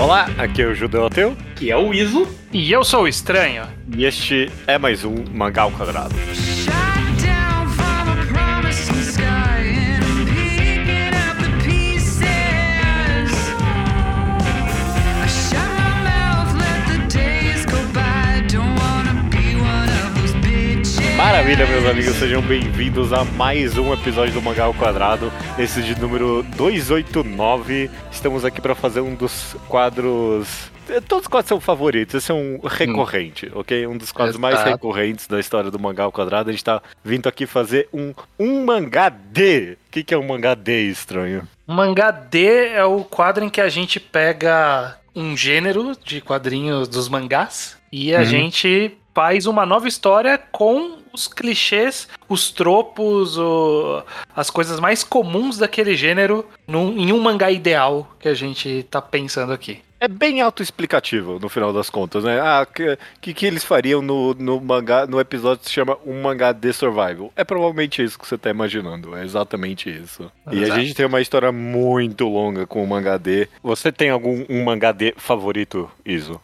Olá, aqui é o Judeu Ateu. Que é o Iso. E eu sou o Estranho. E este é mais um Mangá ao Quadrado. Maravilha, meus amigos, sejam bem-vindos a mais um episódio do Mangá ao Quadrado, esse de número 289. Estamos aqui para fazer um dos quadros. Todos os quadros são favoritos, esse é um recorrente, ok? Um dos quadros mais Exato. recorrentes da história do Mangá ao Quadrado. A gente tá vindo aqui fazer um, um mangá D. O que, que é um mangá D estranho? O mangá D é o quadro em que a gente pega um gênero de quadrinhos dos mangás e a Uhum. gente faz uma nova história com os clichês, os tropos, o- as coisas mais comuns daquele gênero num- em um mangá ideal que a gente tá pensando aqui. É bem autoexplicativo, no final das contas, né? Ah, o que, que, que eles fariam no, no mangá, no episódio que se chama Um Mangá de Survival? É provavelmente isso que você tá imaginando, é exatamente isso. E a Exato. gente tem uma história muito longa com o mangá D. Você tem algum um mangá D favorito, Iso?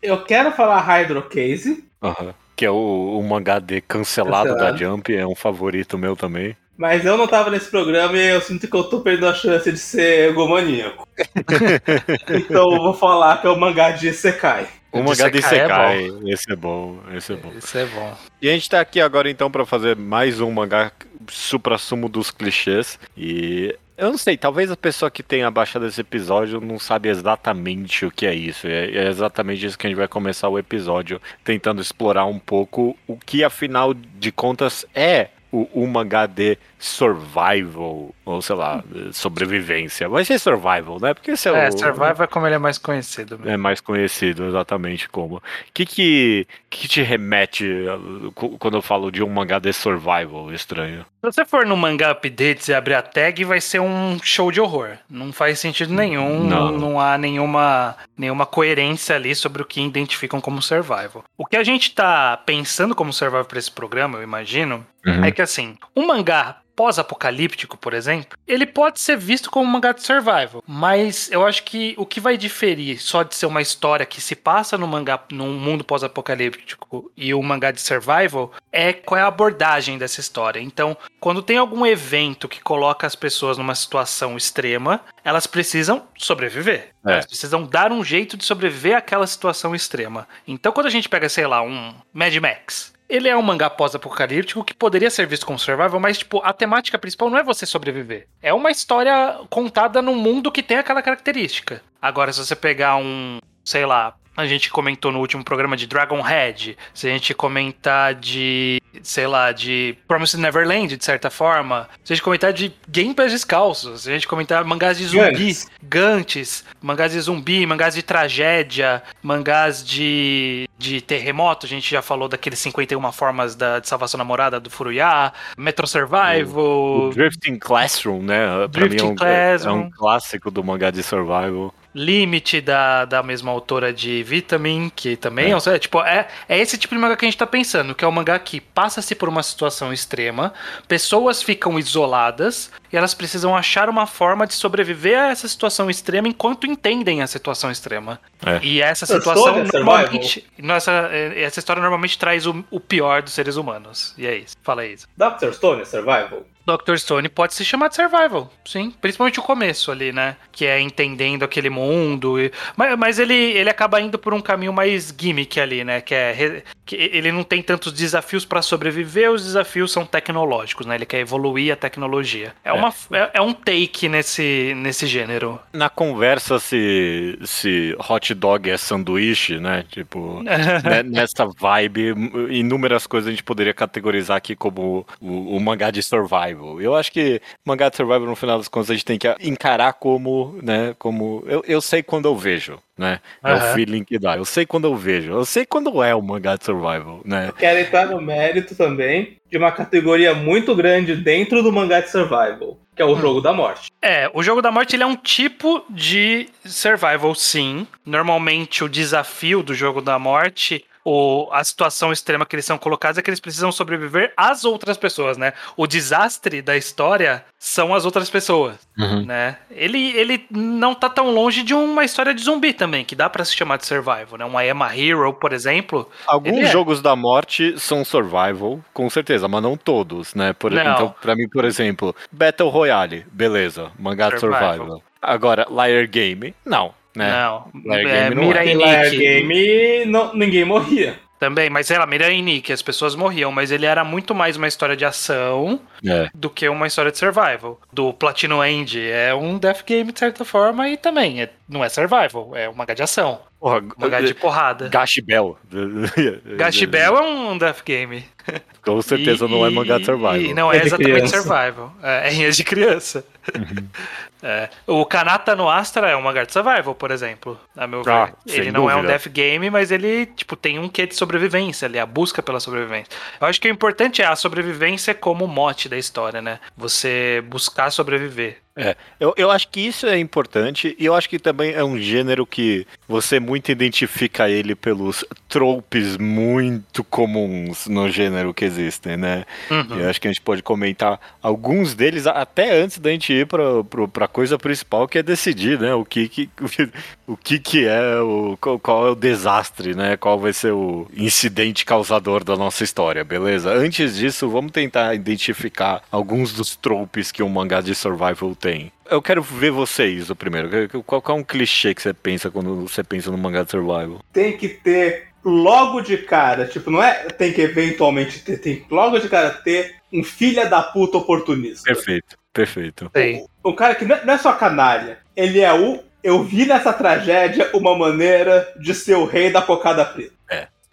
Eu quero falar Hydro Case, Aham. Que é o, o mangá D cancelado, Cancelado. da Jump, é um favorito meu também. mas eu não tava nesse programa e eu sinto que eu tô perdendo a chance de ser egomaníaco. então eu vou falar que é o mangá de Sekai. O De mangá de Sekai é esse é bom, esse é bom. Isso é bom. E a gente tá aqui agora então pra fazer mais um mangá supra-sumo dos clichês. E eu não sei, talvez a pessoa que tenha baixado esse episódio não sabe exatamente o que é isso. É, é exatamente isso que a gente vai começar o episódio, tentando explorar um pouco o que afinal de contas é o, o mangá de survival, ou sei lá, sobrevivência. Vai ser survival, né? Porque esse é, É, o. Survivor é como ele é mais conhecido. mesmo. É mais conhecido exatamente como. O que, que, que te remete uh, quando eu falo de um mangá de survival estranho? Se você for no mangá updates e abrir a tag, vai ser um show de horror. Não faz sentido nenhum, Não. não, há nenhuma, nenhuma coerência ali sobre o que identificam como survival. O que a gente tá pensando como survival para esse programa, eu imagino, é que assim, um mangá pós-apocalíptico, por exemplo, ele pode ser visto como um mangá de survival, mas eu acho que o que vai diferir só de ser uma história que se passa no mangá num mundo pós-apocalíptico e o mangá de survival é qual é a abordagem dessa história. Então, quando tem algum evento que coloca as pessoas numa situação extrema, elas precisam sobreviver. É. Elas precisam dar um jeito de sobreviver àquela situação extrema. Então, quando a gente pega, sei lá, um Mad Max, ele é um mangá pós-apocalíptico que poderia ser visto como survival, mas, tipo, a temática principal não é você sobreviver. É uma história contada num mundo que tem aquela característica. Agora, se você pegar um, sei lá, a gente comentou no último programa de Dragon Head, se a gente comentar de, sei lá, de Promised Neverland, de certa forma, se a gente comentar de gameplays descalços, se a gente comentar mangás de zumbi, Gantz. Gantes, mangás de zumbi, mangás de tragédia, mangás de, de terremoto, a gente já falou daqueles 51 formas da, de salvação namorada do Furuya, Metro Survival, O Drifting Classroom, né? Pra Drifting mim é um, Classroom. é um clássico do mangá de survival. Limite da, da mesma autora de Vitamin, que também é, um- é, tipo, é, é esse tipo de mangá que a gente tá pensando, que é um mangá que passa-se por uma situação extrema, pessoas ficam isoladas e elas precisam achar uma forma de sobreviver a essa situação extrema enquanto entendem a situação extrema. É. E essa situação é normalmente. Nossa, é, essa história normalmente traz o, o pior dos seres humanos. E é isso. Fala aí. Dr. Stone é Survival. Dr. Stone pode se chamar de survival, sim. Principalmente o começo ali, né? Que é entendendo aquele mundo. e- Mas, mas ele, ele acaba indo por um caminho mais gimmick ali, né? Que é. re- Que ele não tem tantos desafios pra sobreviver, os desafios são tecnológicos, né? Ele quer evoluir a tecnologia. É, uma, é, é um take nesse, nesse gênero. Na conversa se, se hot dog é sanduíche, né? Tipo, né, nessa vibe, inúmeras coisas a gente poderia categorizar aqui como o, o mangá de survival. Eu acho que mangá de survival, no final das contas, a gente tem que encarar como, né? Como. Eu, eu sei quando eu vejo, né? É o feeling que dá. Eu sei quando eu vejo. Eu sei quando é o mangá de survival, né? Quero entrar no mérito também de uma categoria muito grande dentro do mangá de Survival, que é o jogo da morte. É, o jogo da morte ele é um tipo de survival, sim. Normalmente o desafio do jogo da morte o, a situação extrema que eles são colocados é que eles precisam sobreviver às outras pessoas, né? O desastre da história são as outras pessoas, Uhum. né? Ele, ele não tá tão longe de uma história de zumbi também, que dá pra se chamar de survival, né? Uma Emma Hero, por exemplo. Alguns é. jogos da morte são survival, com certeza, mas não todos, né? Por, Não. Então, pra mim, por exemplo, Battle Royale, beleza, mangá Survival. survival. Agora, Liar Game, não, né? Não, Liar é, não Mira é. e Nick. Game, não, ninguém morria. Também, mas sei lá, Mira e Nick, as pessoas morriam, mas ele era muito mais uma história de ação É. do que uma história de survival. Do Platino End é um death game de certa forma e também é- não é survival, é uma de ação, Porra, uma de porrada. Gash Bell. Gash Bell é um death game. Com certeza não é mangá de survival. E não é, É exatamente criança. survival. É, é de criança. Uhum. É. O Kanata no Astra é um mangá de survival, por exemplo, a meu ver. Ah, ele não é um dúvida. death game, mas ele tipo tem um quê de sobrevivência ali, a busca pela sobrevivência. Eu acho que o importante é a sobrevivência como mote da história, né? Você buscar sobreviver. É, eu, eu acho que isso é importante e eu acho que também é um gênero que você muito identifica ele pelos tropes muito comuns no gênero que existem, né? Uhum. Eu acho que a gente pode comentar alguns deles até antes da gente ir pra, pra, pra coisa principal, que é decidir, né? O que que, o que, que é, o, qual, qual é o desastre, né? Qual vai ser o incidente causador da nossa história, beleza? Antes disso, vamos tentar identificar alguns dos tropes que um mangá de survival tem. Eu quero ver vocês, o primeiro. Qual, qual é um clichê que você pensa quando você pensa no mangá de survival? Tem que ter logo de cara, tipo, não é tem que eventualmente ter, tem que logo de cara ter um filha da puta oportunista. Perfeito, perfeito. Sei. Um cara que não é, não é só canalha, ele é o. Eu vi nessa tragédia uma maneira de ser o rei da cocada preta.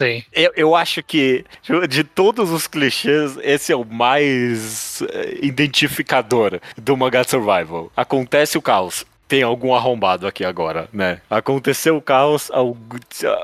Sei. Eu, eu acho que de todos os clichês, esse é o mais eh, identificador do mangá survival. Acontece o caos. Tem algum arrombado aqui agora, né? Aconteceu o caos,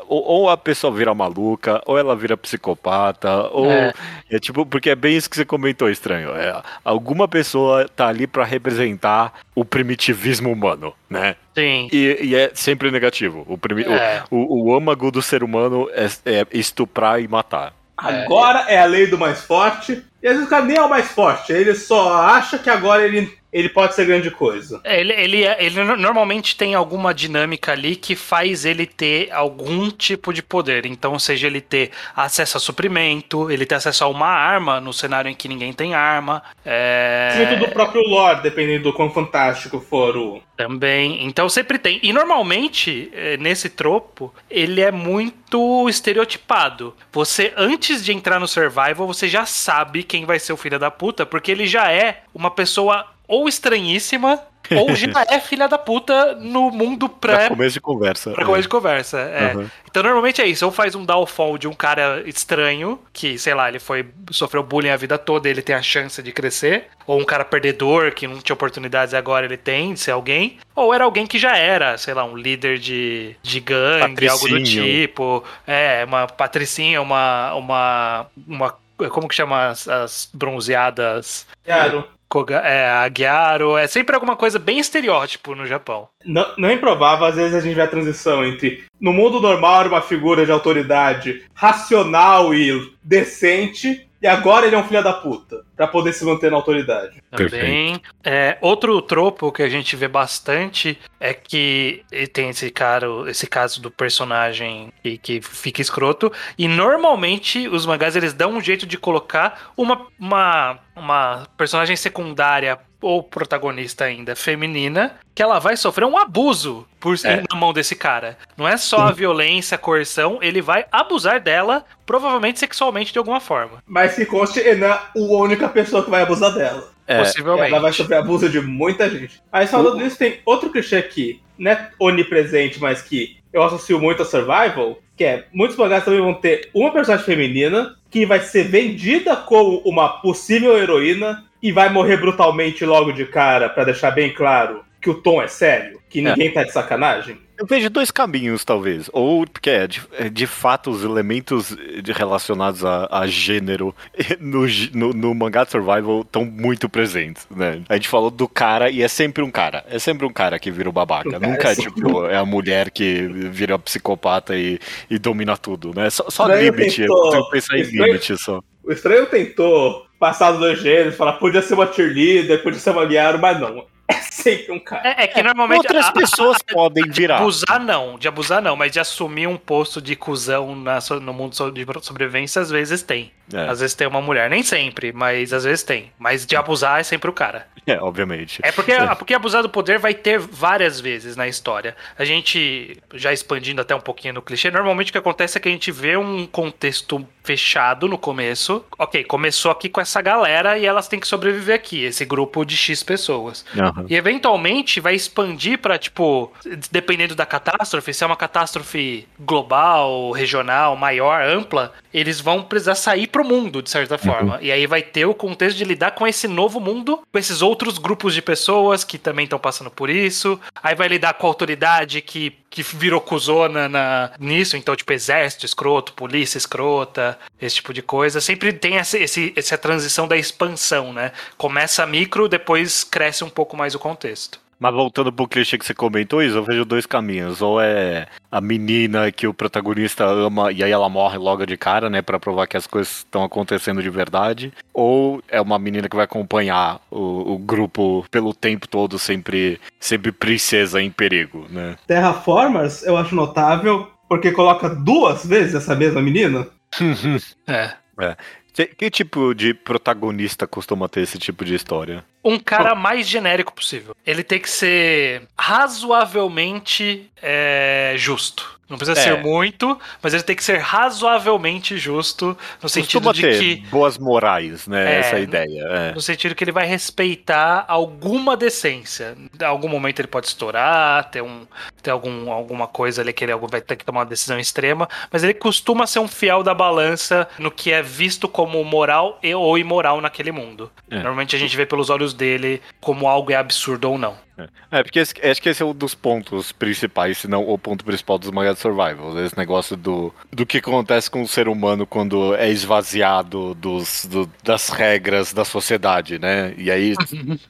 ou, a pessoa vira maluca, ou ela vira psicopata, ou. É. É. tipo, porque é bem isso que você comentou, estranho. É, alguma pessoa tá ali pra representar o primitivismo humano, né? Sim. E, e é sempre negativo. O, primi- o- É. o, o âmago do ser humano é, é estuprar e matar. Agora é a lei do mais forte. E às vezes o cara nem é o mais forte, ele só acha que agora ele, ele pode ser grande coisa. Ele, ele, é- ele no- normalmente tem alguma dinâmica ali que faz ele ter algum tipo de poder. Então, seja ele ter acesso a suprimento, ele ter acesso a uma arma no cenário em que ninguém tem arma. É... Do próprio lore, dependendo do quão fantástico for o. Também. Então sempre tem. E normalmente, eh, nesse tropo, ele é muito estereotipado. Você, antes de entrar no survival, você já sabe quem vai ser o filho da puta, porque ele já é uma pessoa ou estranhíssima, ou já é filha da puta no mundo Pra pré. começo de conversa. Pra começo de conversa. É. Uhum. Então normalmente é isso. Ou faz um downfall de um cara estranho, que, sei lá, ele foi sofreu bullying a vida toda e ele tem a chance de crescer. Ou um cara perdedor que não tinha oportunidades e agora ele tem de ser alguém. Ou era alguém que já era, sei lá, um líder de, de gangue, algo do Patricinho. tipo. É, uma patricinha, uma. uma, uma como que chama as, as bronzeadas? Claro. Koga, é, a Gyaro. É sempre alguma coisa bem estereótipo no Japão. Não, não é improvável, às vezes a gente vê a transição entre. No mundo normal era uma figura de autoridade racional e decente, e agora ele é um filho da puta, pra poder se manter na autoridade. Também. É, outro tropo que a gente vê bastante é que tem esse cara, esse caso do personagem que, que fica escroto. E normalmente os mangás eles dão um jeito de colocar uma, uma, uma personagem secundária ou protagonista ainda feminina que ela vai sofrer um abuso por É. na mão desse cara. Não é só a violência, a coerção, ele vai abusar dela, provavelmente sexualmente de alguma forma. Mas que conste, ele não é a única pessoa que vai abusar dela. É, possivelmente. Ela vai sofrer abuso de muita gente. Mas falando nisso, tem outro clichê aqui, não é onipresente, mas que eu associo muito a Survival, que é, muitos mangás também vão ter uma personagem feminina que vai ser vendida como uma possível heroína e vai morrer brutalmente logo de cara, pra deixar bem claro que o tom é sério, que ninguém tá de sacanagem. Eu vejo dois caminhos, talvez. Ou, porque é, de, é, de fato, os elementos de- relacionados a, a gênero no, no, no mangá de survival estão muito presentes, né? A gente falou do cara e é sempre um cara. É sempre um cara que vira o babaca. Cara, Nunca é, tipo, é a mulher que vira psicopata e, e domina tudo, né? Só, só limite. Eu tentou- que pensar em limite só. O estranho tentou passar dos dois gêneros, falar podia ser uma cheerleader, podia ser uma Miaro, mas não. É sempre um cara. É, é que normalmente. Outras a- a- pessoas podem De virar. abusar não, de abusar não, mas de assumir um posto de cuzão na no mundo de sobrevivência às vezes tem. É, Às vezes tem uma mulher, nem sempre, mas às vezes tem. Mas de abusar é sempre o cara. é, obviamente. É porque, porque abusar do poder vai ter várias vezes na história. A gente, já expandindo até um pouquinho no clichê, normalmente o que acontece é que a gente vê um contexto fechado no começo. Ok, começou aqui com essa galera e elas têm que sobreviver aqui, esse grupo de X pessoas. Aham. E eventualmente vai expandir pra, tipo, dependendo da catástrofe, se é uma catástrofe global, regional, maior, ampla, eles vão precisar sair pro mundo, de certa forma. E aí vai ter o contexto de lidar com esse novo mundo, com esses outros grupos de pessoas que também estão passando por isso. Aí vai lidar com a autoridade que, que virou cuzona na, nisso, então, tipo, exército escroto, polícia escrota, esse tipo de coisa. Sempre tem essa, esse, essa transição da expansão, né? Começa micro, depois cresce um pouco mais o contexto. Mas voltando pro clichê que você comentou, isso, eu vejo dois caminhos. Ou é a menina que o protagonista ama e aí ela morre logo de cara, né, Pra provar que as coisas estão acontecendo de verdade. Ou é uma menina que vai acompanhar o, o grupo pelo tempo todo, sempre, sempre princesa em perigo, né? Terraformers eu acho notável, porque coloca duas vezes essa mesma menina. É. Que, que tipo de protagonista costuma ter esse tipo de história? Um cara mais genérico possível. Ele tem que ser razoavelmente é, justo. Não precisa É. ser muito, mas ele tem que ser razoavelmente justo no sentido Costuma de que boas morais, né? É, essa ideia. É. No sentido que ele vai respeitar alguma decência. Em algum momento ele pode estourar, ter, um, ter algum, alguma coisa ali que ele vai ter que tomar uma decisão extrema, mas ele costuma ser um fiel da balança no que é visto como moral e, ou imoral naquele mundo. É. Normalmente a gente vê pelos olhos dele como algo é absurdo ou não. É, porque esse- acho que esse é um dos pontos principais, se não o ponto principal dos mangás de survival. Esse negócio do, do que acontece com o ser humano quando é esvaziado dos, do- das regras da sociedade, né? E aí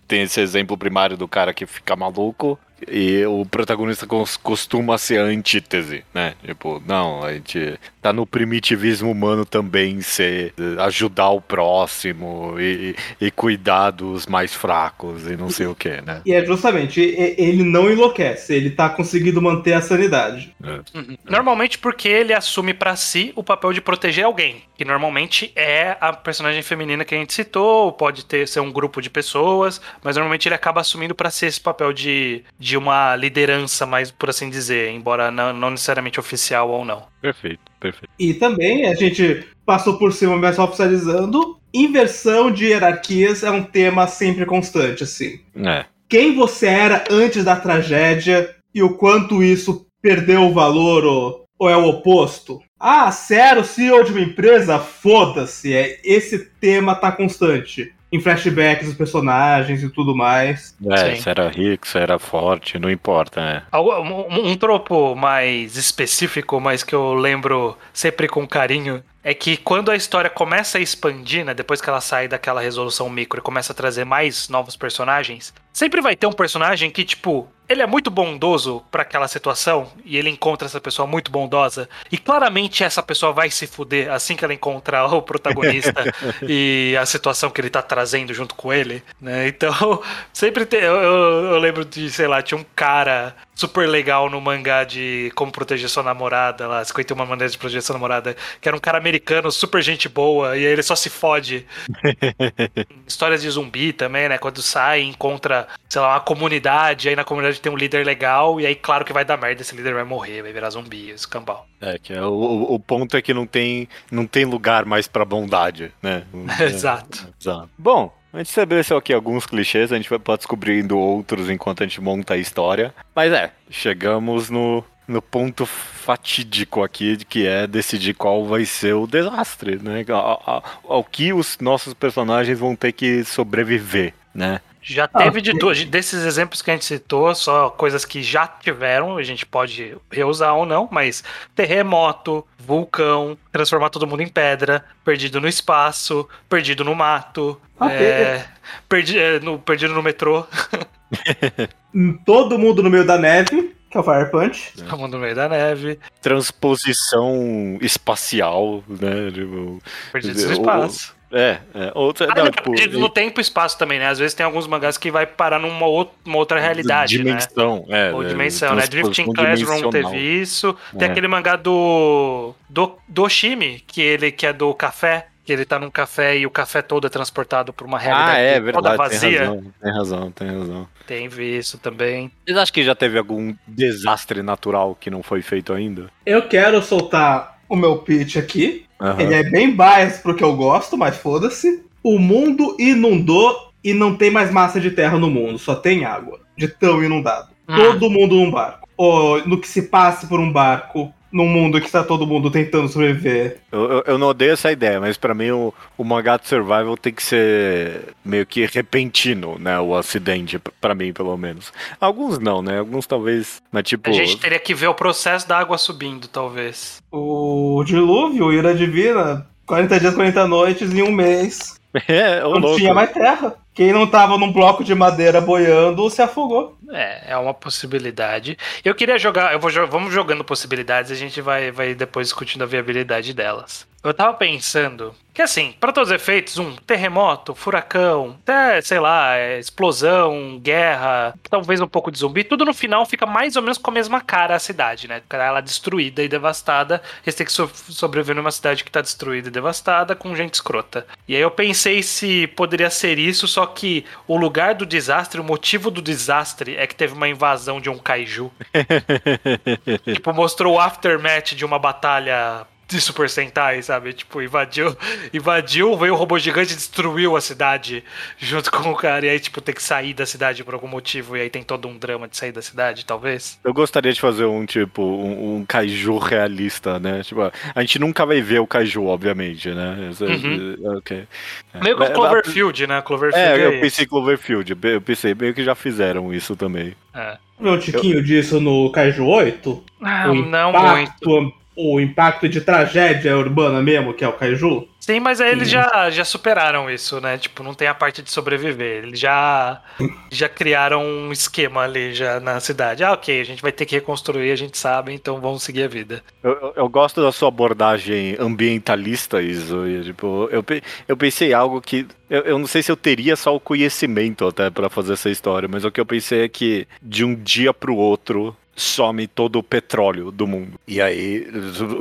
tem esse exemplo primário do cara que fica maluco e o protagonista cos- costuma ser a antítese, né? Tipo, não, a gente tá no primitivismo humano também ser ajudar o próximo e, e cuidar dos mais fracos e não sei o que, né? E é justamente, ele não enlouquece, ele tá conseguindo manter a sanidade. Uhum. Normalmente porque ele assume pra si o papel de proteger alguém, que normalmente é a personagem feminina que a gente citou, pode ter ser um grupo de pessoas, mas normalmente ele acaba assumindo pra si esse papel de, de uma liderança, mais por assim dizer, embora não, não necessariamente oficial ou não. Perfeito, perfeito. E também a gente passou por cima, mas oficializando, inversão de hierarquias é um tema sempre constante, assim. É. Quem você era antes da tragédia e o quanto isso perdeu o valor ou, ou é o oposto? Ah, você era o CEO de uma empresa? Foda-se, é, esse tema tá constante. Em flashbacks dos personagens e tudo mais. É, Sim. se era rico, se era forte, não importa, né? Algo- Um, um tropo mais específico, mas que eu lembro sempre com carinho, é que quando a história começa a expandir, né, depois que ela sai daquela resolução micro e começa a trazer mais novos personagens, sempre vai ter um personagem que, tipo, ele é muito bondoso pra aquela situação e ele encontra essa pessoa muito bondosa e claramente essa pessoa vai se fuder assim que ela encontrar o protagonista e a situação que ele tá trazendo junto com ele, né? Então, sempre tem. Eu, eu- eu lembro de, sei lá, tinha um cara super legal no mangá de Como Proteger Sua Namorada, lá, 51 Maneiras de Proteger Sua Namorada, que era um cara americano, super gente boa, e aí ele só se fode. Histórias de zumbi também, né? Quando sai, encontra, sei lá, uma comunidade, aí na comunidade tem um líder legal, e aí, claro que vai dar merda, esse líder vai morrer, vai virar zumbi, esse cambal. É, que é, o, o- ponto é que não tem, não tem lugar mais pra bondade, né? Exato. Exato. Bom, a gente estabeleceu aqui alguns clichês, a gente vai pode descobrindo outros enquanto a gente monta a história. Mas é, chegamos no, no ponto fatídico aqui, que é decidir qual vai ser o desastre, né? Ao, ao- ao que os nossos personagens vão ter que sobreviver, né? Já Ah, teve de tudo. Desses exemplos que a gente citou, só coisas que já tiveram, a gente pode reusar ou não, mas terremoto, vulcão, transformar todo mundo em pedra, perdido no espaço, perdido no mato, Ok. é, perdi- é, no- perdido no metrô, Todo mundo no meio da neve, que é o Fire Punch. todo mundo no meio da neve, Transposição espacial, né? Tipo, perdido no O- espaço. É, é. Outra, Ah, não, não, tipo, no tempo e espaço também, né? Às vezes tem alguns mangás que vai parar numa ou- uma outra realidade, né? dimensão, é. Ou é, dimensão, né? Drifting Classroom teve isso. Tem É. aquele mangá do, do. Do Shimi, que ele que é do café. Que ele tá num café e o café todo é transportado pra uma realidade Ah, é toda verdade, tem vazia. razão, tem razão, tem razão. Tem isso também. Vocês acham que já teve algum desastre natural que não foi feito ainda? Eu quero soltar o meu pitch aqui. Aham. Ele é bem bias pro que eu gosto, mas foda-se. O mundo inundou e não tem mais massa de terra no mundo, só tem água. De tão inundado. Hum. Todo mundo num barco. Ou no que se passe por um barco, num mundo que está todo mundo tentando sobreviver. Eu, eu- eu não odeio essa ideia, mas pra mim o, o mangá de survival tem que ser meio que repentino, né? O acidente, p- pra mim, pelo menos. Alguns não, né? Alguns talvez, mas tipo. A gente teria que ver o processo da água subindo, talvez. O dilúvio, Ira Divina, 40 dias, 40 noites em um mês. É, ô Não louco. tinha mais terra. Quem não tava num bloco de madeira boiando se afogou. É, é uma possibilidade. Eu queria jogar, eu vou vamos jogando possibilidades a gente vai, vai depois discutindo a viabilidade delas. Eu tava pensando que assim, para todos os efeitos, um terremoto, furacão, até, sei lá, é, explosão, guerra, talvez um pouco de zumbi, tudo no final fica mais ou menos com a mesma cara a cidade, né? Ela destruída e devastada, eles têm que so- sobreviver numa cidade que tá destruída e devastada com gente escrota. E aí eu pensei se poderia ser isso, só que o lugar do desastre, o motivo do desastre é que teve uma invasão de um kaiju. tipo, mostrou o aftermath de uma batalha de Super Sentai, sabe? Tipo, invadiu, invadiu, veio o robô gigante e destruiu a cidade junto com o cara. E aí, tipo, tem que sair da cidade por algum motivo. E aí tem todo um drama de sair da cidade, talvez. Eu gostaria de fazer um tipo, um, um kaiju realista, né? Tipo, a gente nunca vai ver o kaiju, obviamente, né? Isso- Uhum. Ok. Meio que o Cloverfield, né? Cloverfield É, é, eu pensei Cloverfield, eu pensei meio que já fizeram isso também. É. Um tiquinho disso no Kaiju 8? Ah, o não muito. Impacto, O impacto de tragédia urbana mesmo, que é o Kaiju? Sim, mas aí eles já, já superaram isso, né? Tipo, não tem a parte de sobreviver. Eles já, já criaram um esquema ali já na cidade. Ah, ok, a gente vai ter que reconstruir, a gente sabe, então vamos seguir a vida. Eu, eu- eu gosto da sua abordagem ambientalista, isso. e, tipo, eu, eu pensei algo que. Eu, eu não sei se eu teria só o conhecimento até pra fazer essa história, mas o que eu pensei é que de um dia pro outro some todo o petróleo do mundo. E aí,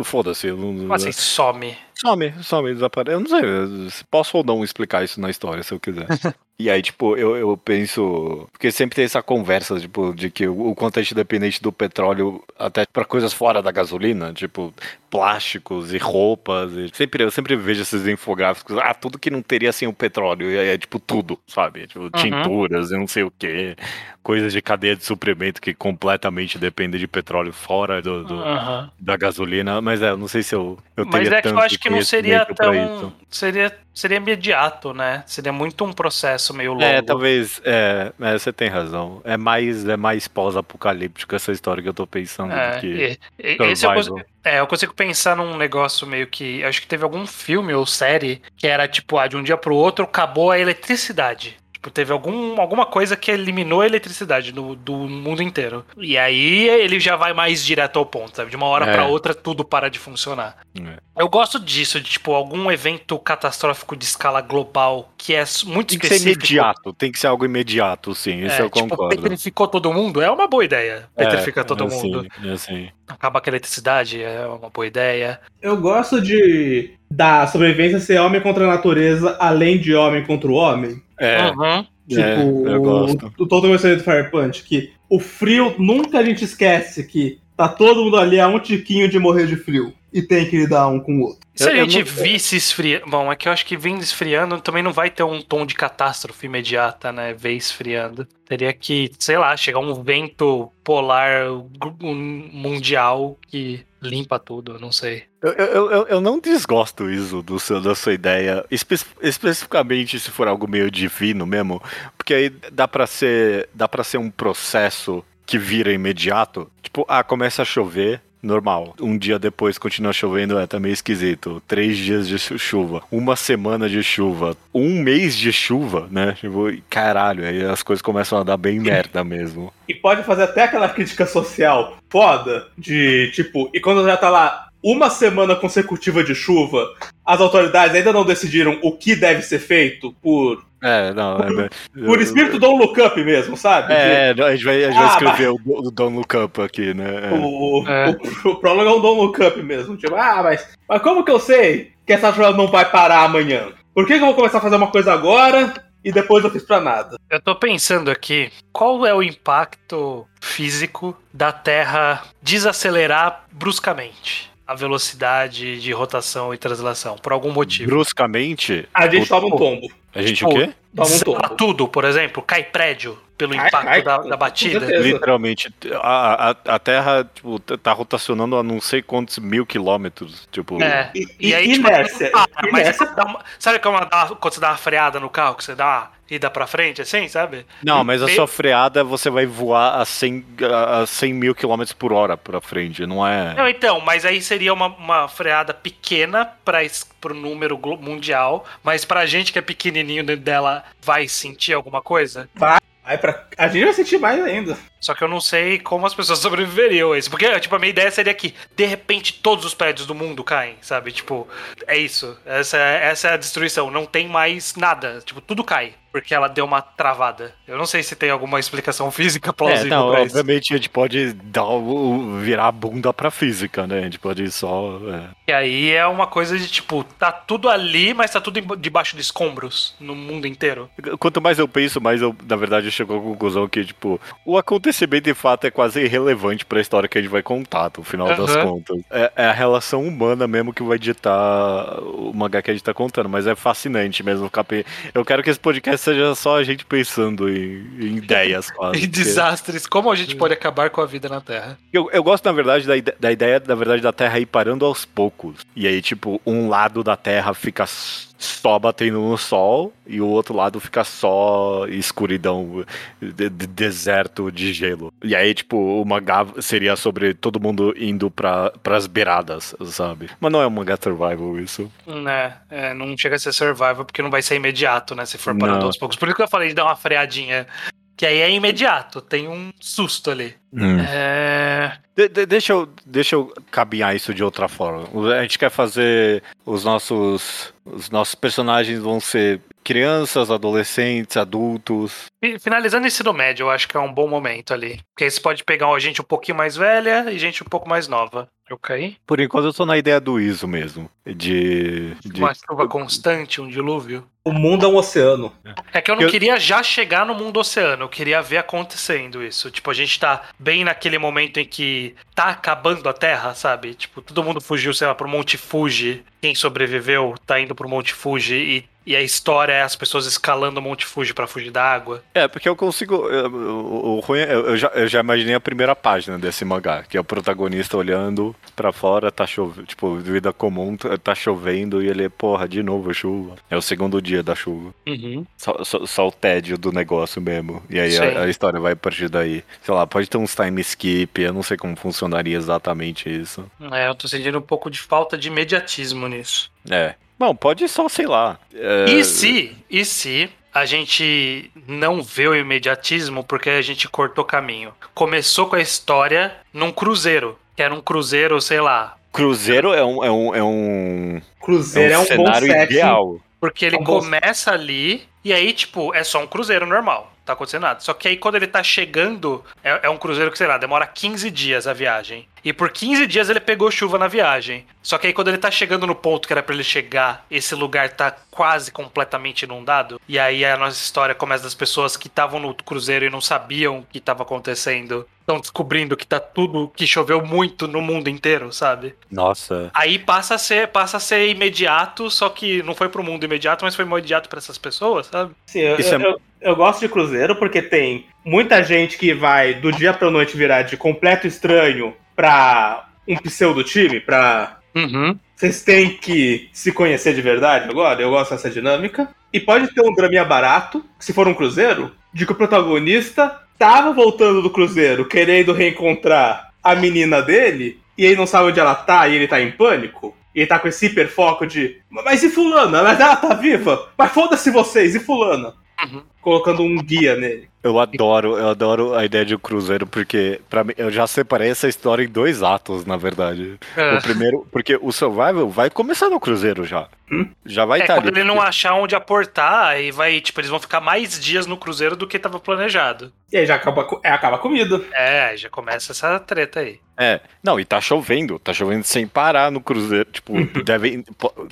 foda-se. não- Como assim, some? Some, some, desaparece. Eu não sei, se posso ou não explicar isso na história, se eu quiser. e aí, tipo, eu, eu penso. Porque sempre tem essa conversa, tipo, de que o, o quanto a gente é dependente do petróleo até pra coisas fora da gasolina, tipo, plásticos e roupas. E sempre, eu sempre vejo esses infográficos, ah, tudo que não teria sem o petróleo. E aí é tipo tudo, sabe? Tipo, tinturas e não sei o quê. Coisas de cadeia de suprimento que completamente dependem de petróleo fora do, do- Aham. da gasolina. Mas é, eu não sei se eu, eu Mas teria é que eu tanto acho que não seria tão. Seria, seria imediato, né? Seria muito um processo meio longo. É, talvez. É, é, você tem razão. É mais, é mais pós-apocalíptico essa história que eu tô pensando É, do que. e- esse eu, consigo, é, eu consigo pensar num negócio meio que. Acho que teve algum filme ou série que era tipo, ah, de um dia pro outro acabou a eletricidade. Tipo, teve algum, alguma coisa que eliminou a eletricidade do, do mundo inteiro. E aí ele já vai mais direto ao ponto, sabe? De uma hora É. pra outra tudo para de funcionar. É. Eu gosto disso, de tipo, algum evento catastrófico de escala global que é muito Tem que ser específico. imediato, tem que ser algo imediato, sim, isso É, eu tipo, concordo. petrificou todo mundo é uma boa ideia. Petrificar é, todo é mundo. Assim, é assim. Acabar com a eletricidade é uma boa ideia. Eu gosto de da sobrevivência ser homem contra a natureza, além de homem contra o homem. É, Uhum. Tipo, É, eu gosto. o, o Total Mercenário do Fire Punch, que o frio, nunca a gente esquece que tá todo mundo ali a um tiquinho de morrer de frio. e tem que lidar um com o outro. Se a gente não- visse esfriando. Bom, é que eu acho que vindo esfriando também não vai ter um tom de catástrofe imediata, né? Ver esfriando. Teria que, sei lá, chegar um vento polar mundial que limpa tudo, não sei. Eu, eu, eu, eu não desgosto isso do seu, da sua ideia, espe- especificamente se for algo meio divino mesmo, porque aí dá pra ser, dá para ser um processo que vira imediato. Tipo, ah, começa a chover, normal. Um dia depois continua chovendo, é, tá meio esquisito. Três dias de chu- chuva, uma semana de chuva, um mês de chuva, né? Tipo, caralho, aí as coisas começam a dar bem merda mesmo. E pode fazer até aquela crítica social foda de tipo, e quando já tá lá uma semana consecutiva de chuva, as autoridades ainda não decidiram o que deve ser feito por, É, não, é, por espírito Don't Look Up mesmo, sabe? É, a gente vai, a gente vai Ah, escrever o, o Don't Look Up aqui, né? É. O, É. o, o prólogo é um Don't Look Up mesmo. Tipo, ah, mas, mas como que eu sei que essa chuva não vai parar amanhã? Por que, que eu vou começar a fazer uma coisa agora e depois eu fiz pra nada? Eu tô pensando aqui, qual é o impacto físico da Terra desacelerar bruscamente a velocidade de rotação e translação, por algum motivo? Bruscamente, A gente O- toma um tombo. a gente Tipo, o quê? Toma um tombo. tudo, por exemplo, cai prédio pelo Cai, impacto cai, da, da batida. Literalmente, a, a, a Terra tipo, tá rotacionando a não sei quantos mil quilômetros. Tipo, É. E, E e aí, tipo, inércia. Ah, mas dá uma- sabe como dá, quando você dá uma freada no carro, que você dá uma ida pra frente, assim, sabe? Não, mas a sua freada você vai voar a 100, a 100 mil quilômetros por hora pra frente, não é? Não, então, mas aí seria uma, uma freada pequena para pro número mundial, mas pra gente que é pequenininho dentro dela, vai sentir alguma coisa? Aí pra... A gente vai sentir mais ainda. Só que eu não sei como as pessoas sobreviveriam a isso. Porque, tipo, a minha ideia seria que, de repente, todos os prédios do mundo caem, sabe? Tipo, é isso. Essa, é- essa é a destruição. Não tem mais nada. Tipo, tudo cai. Porque ela deu uma travada. Eu não sei se tem alguma explicação física É, plausível não, pra isso. obviamente a gente pode dar o, virar a bunda pra física, né? A gente pode só. é. E aí é uma coisa de, tipo, tá tudo ali, mas tá tudo debaixo de escombros no mundo inteiro. Quanto mais eu penso, mais eu, na verdade, eu chego à conclusão que, tipo, o acontecimento de fato é quase irrelevante pra história que a gente vai contar, no final das Aham. contas. É, é a relação humana mesmo que vai ditar o mangá que a gente tá contando, mas é fascinante mesmo. ficar Eu quero que esse podcast seja só a gente pensando em, em ideias quase. E porque- desastres. Como a gente pode acabar com a vida na Terra? Eu, eu gosto, na verdade, da, da ideia, na verdade, da Terra ir parando aos poucos. E aí, tipo, um lado da Terra fica só batendo no sol e o outro lado fica só escuridão, de- de- deserto de gelo. E aí, tipo, o mangá seria sobre todo mundo indo pra, pras beiradas, sabe? Mas não é um mangá survival isso. Né, é, não chega a ser survival porque não vai ser imediato, né? Se for parando Não. aos poucos. Por isso que eu falei de dar uma freadinha. Que aí é imediato, tem um susto ali. É. De- de- deixa, eu, deixa eu caminhar isso de outra forma. A gente quer fazer os nossos. Os nossos personagens vão ser crianças, adolescentes, adultos. Fi- Finalizando o ensino médio, eu acho que é um bom momento ali. Porque aí você pode pegar uma gente um pouquinho mais velha e gente um pouco mais nova. Eu caí? Por enquanto eu tô na ideia do ISO mesmo. De. de- Uma chuva constante, um dilúvio. O mundo é um oceano. É que eu não Eu- queria já chegar no mundo oceano, eu queria ver acontecendo isso. Tipo, a gente tá bem naquele momento em que tá acabando a Terra, sabe? Tipo, todo mundo fugiu, sei lá, pro Monte Fuji. Quem sobreviveu tá indo pro Monte Fuji e, e a história é as pessoas escalando o Monte Fuji pra fugir da água. É, porque eu consigo. O, ruim é- eu, eu já, eu já imaginei a primeira página desse mangá, que é o protagonista olhando pra fora, tá chovendo. Tipo, vida comum, tá- chovendo e ele, porra, de novo chuva. É o segundo dia da chuva. Uhum. Só, só- só o tédio do negócio mesmo. E aí a, a história vai a partir daí. Sei lá, pode ter uns time skip, eu não sei como funcionaria exatamente isso. É, eu tô sentindo um pouco de falta de imediatismo nisso. É. Bom, pode só, sei lá. é, E se, e se a gente não vê o imediatismo porque a gente cortou caminho? Começou com a história num cruzeiro. Que era um cruzeiro, sei lá. Cruzeiro é um, é um, é um, Cruzeiro é é um um, bom cenário ideal. Porque ele É um bom- começa ali e aí, tipo, é só um cruzeiro normal. Tá acontecendo nada. Só que aí quando ele tá chegando, é, é um cruzeiro que, sei lá, demora 15 dias a viagem. E por 15 dias ele pegou chuva na viagem. Só que aí quando ele tá chegando no ponto que era pra ele chegar, esse lugar tá quase completamente inundado. E aí a nossa história começa das pessoas que estavam no cruzeiro e não sabiam o que tava acontecendo. Estão descobrindo que tá tudo, que choveu muito no mundo inteiro, sabe? Nossa. Aí passa a ser, passa a ser imediato, só que não foi pro mundo imediato, mas foi imediato pra essas pessoas, sabe? Sim, eu, Isso eu, é- eu- eu gosto de cruzeiro porque tem muita gente que vai do dia pra noite virar de completo estranho pra um pseudo time, pra Uhum. Vocês têm que se conhecer de verdade agora? Eu gosto dessa dinâmica. E pode ter um draminha barato, se for um cruzeiro, de que o protagonista tava voltando do cruzeiro querendo reencontrar a menina dele, e ele não sabe onde ela tá e ele tá em pânico. E ele tá com esse hiperfoco de. Mas e fulana? Mas ela tá viva? Mas foda-se vocês, e fulana? Uhum. Colocando um guia nele. Eu adoro, eu adoro a ideia de cruzeiro, porque para mim, eu já separei essa história em dois atos, na verdade. É. O primeiro, porque o Survival vai começar no cruzeiro já. Hum? Já vai É, estar quando ali. ele não achar onde aportar, aí vai, tipo, eles vão ficar mais dias no cruzeiro do que tava planejado. E aí já acaba, é, acaba a comida. É, aí já começa essa treta aí. É, não, e tá chovendo, tá chovendo sem parar no cruzeiro, tipo, deve,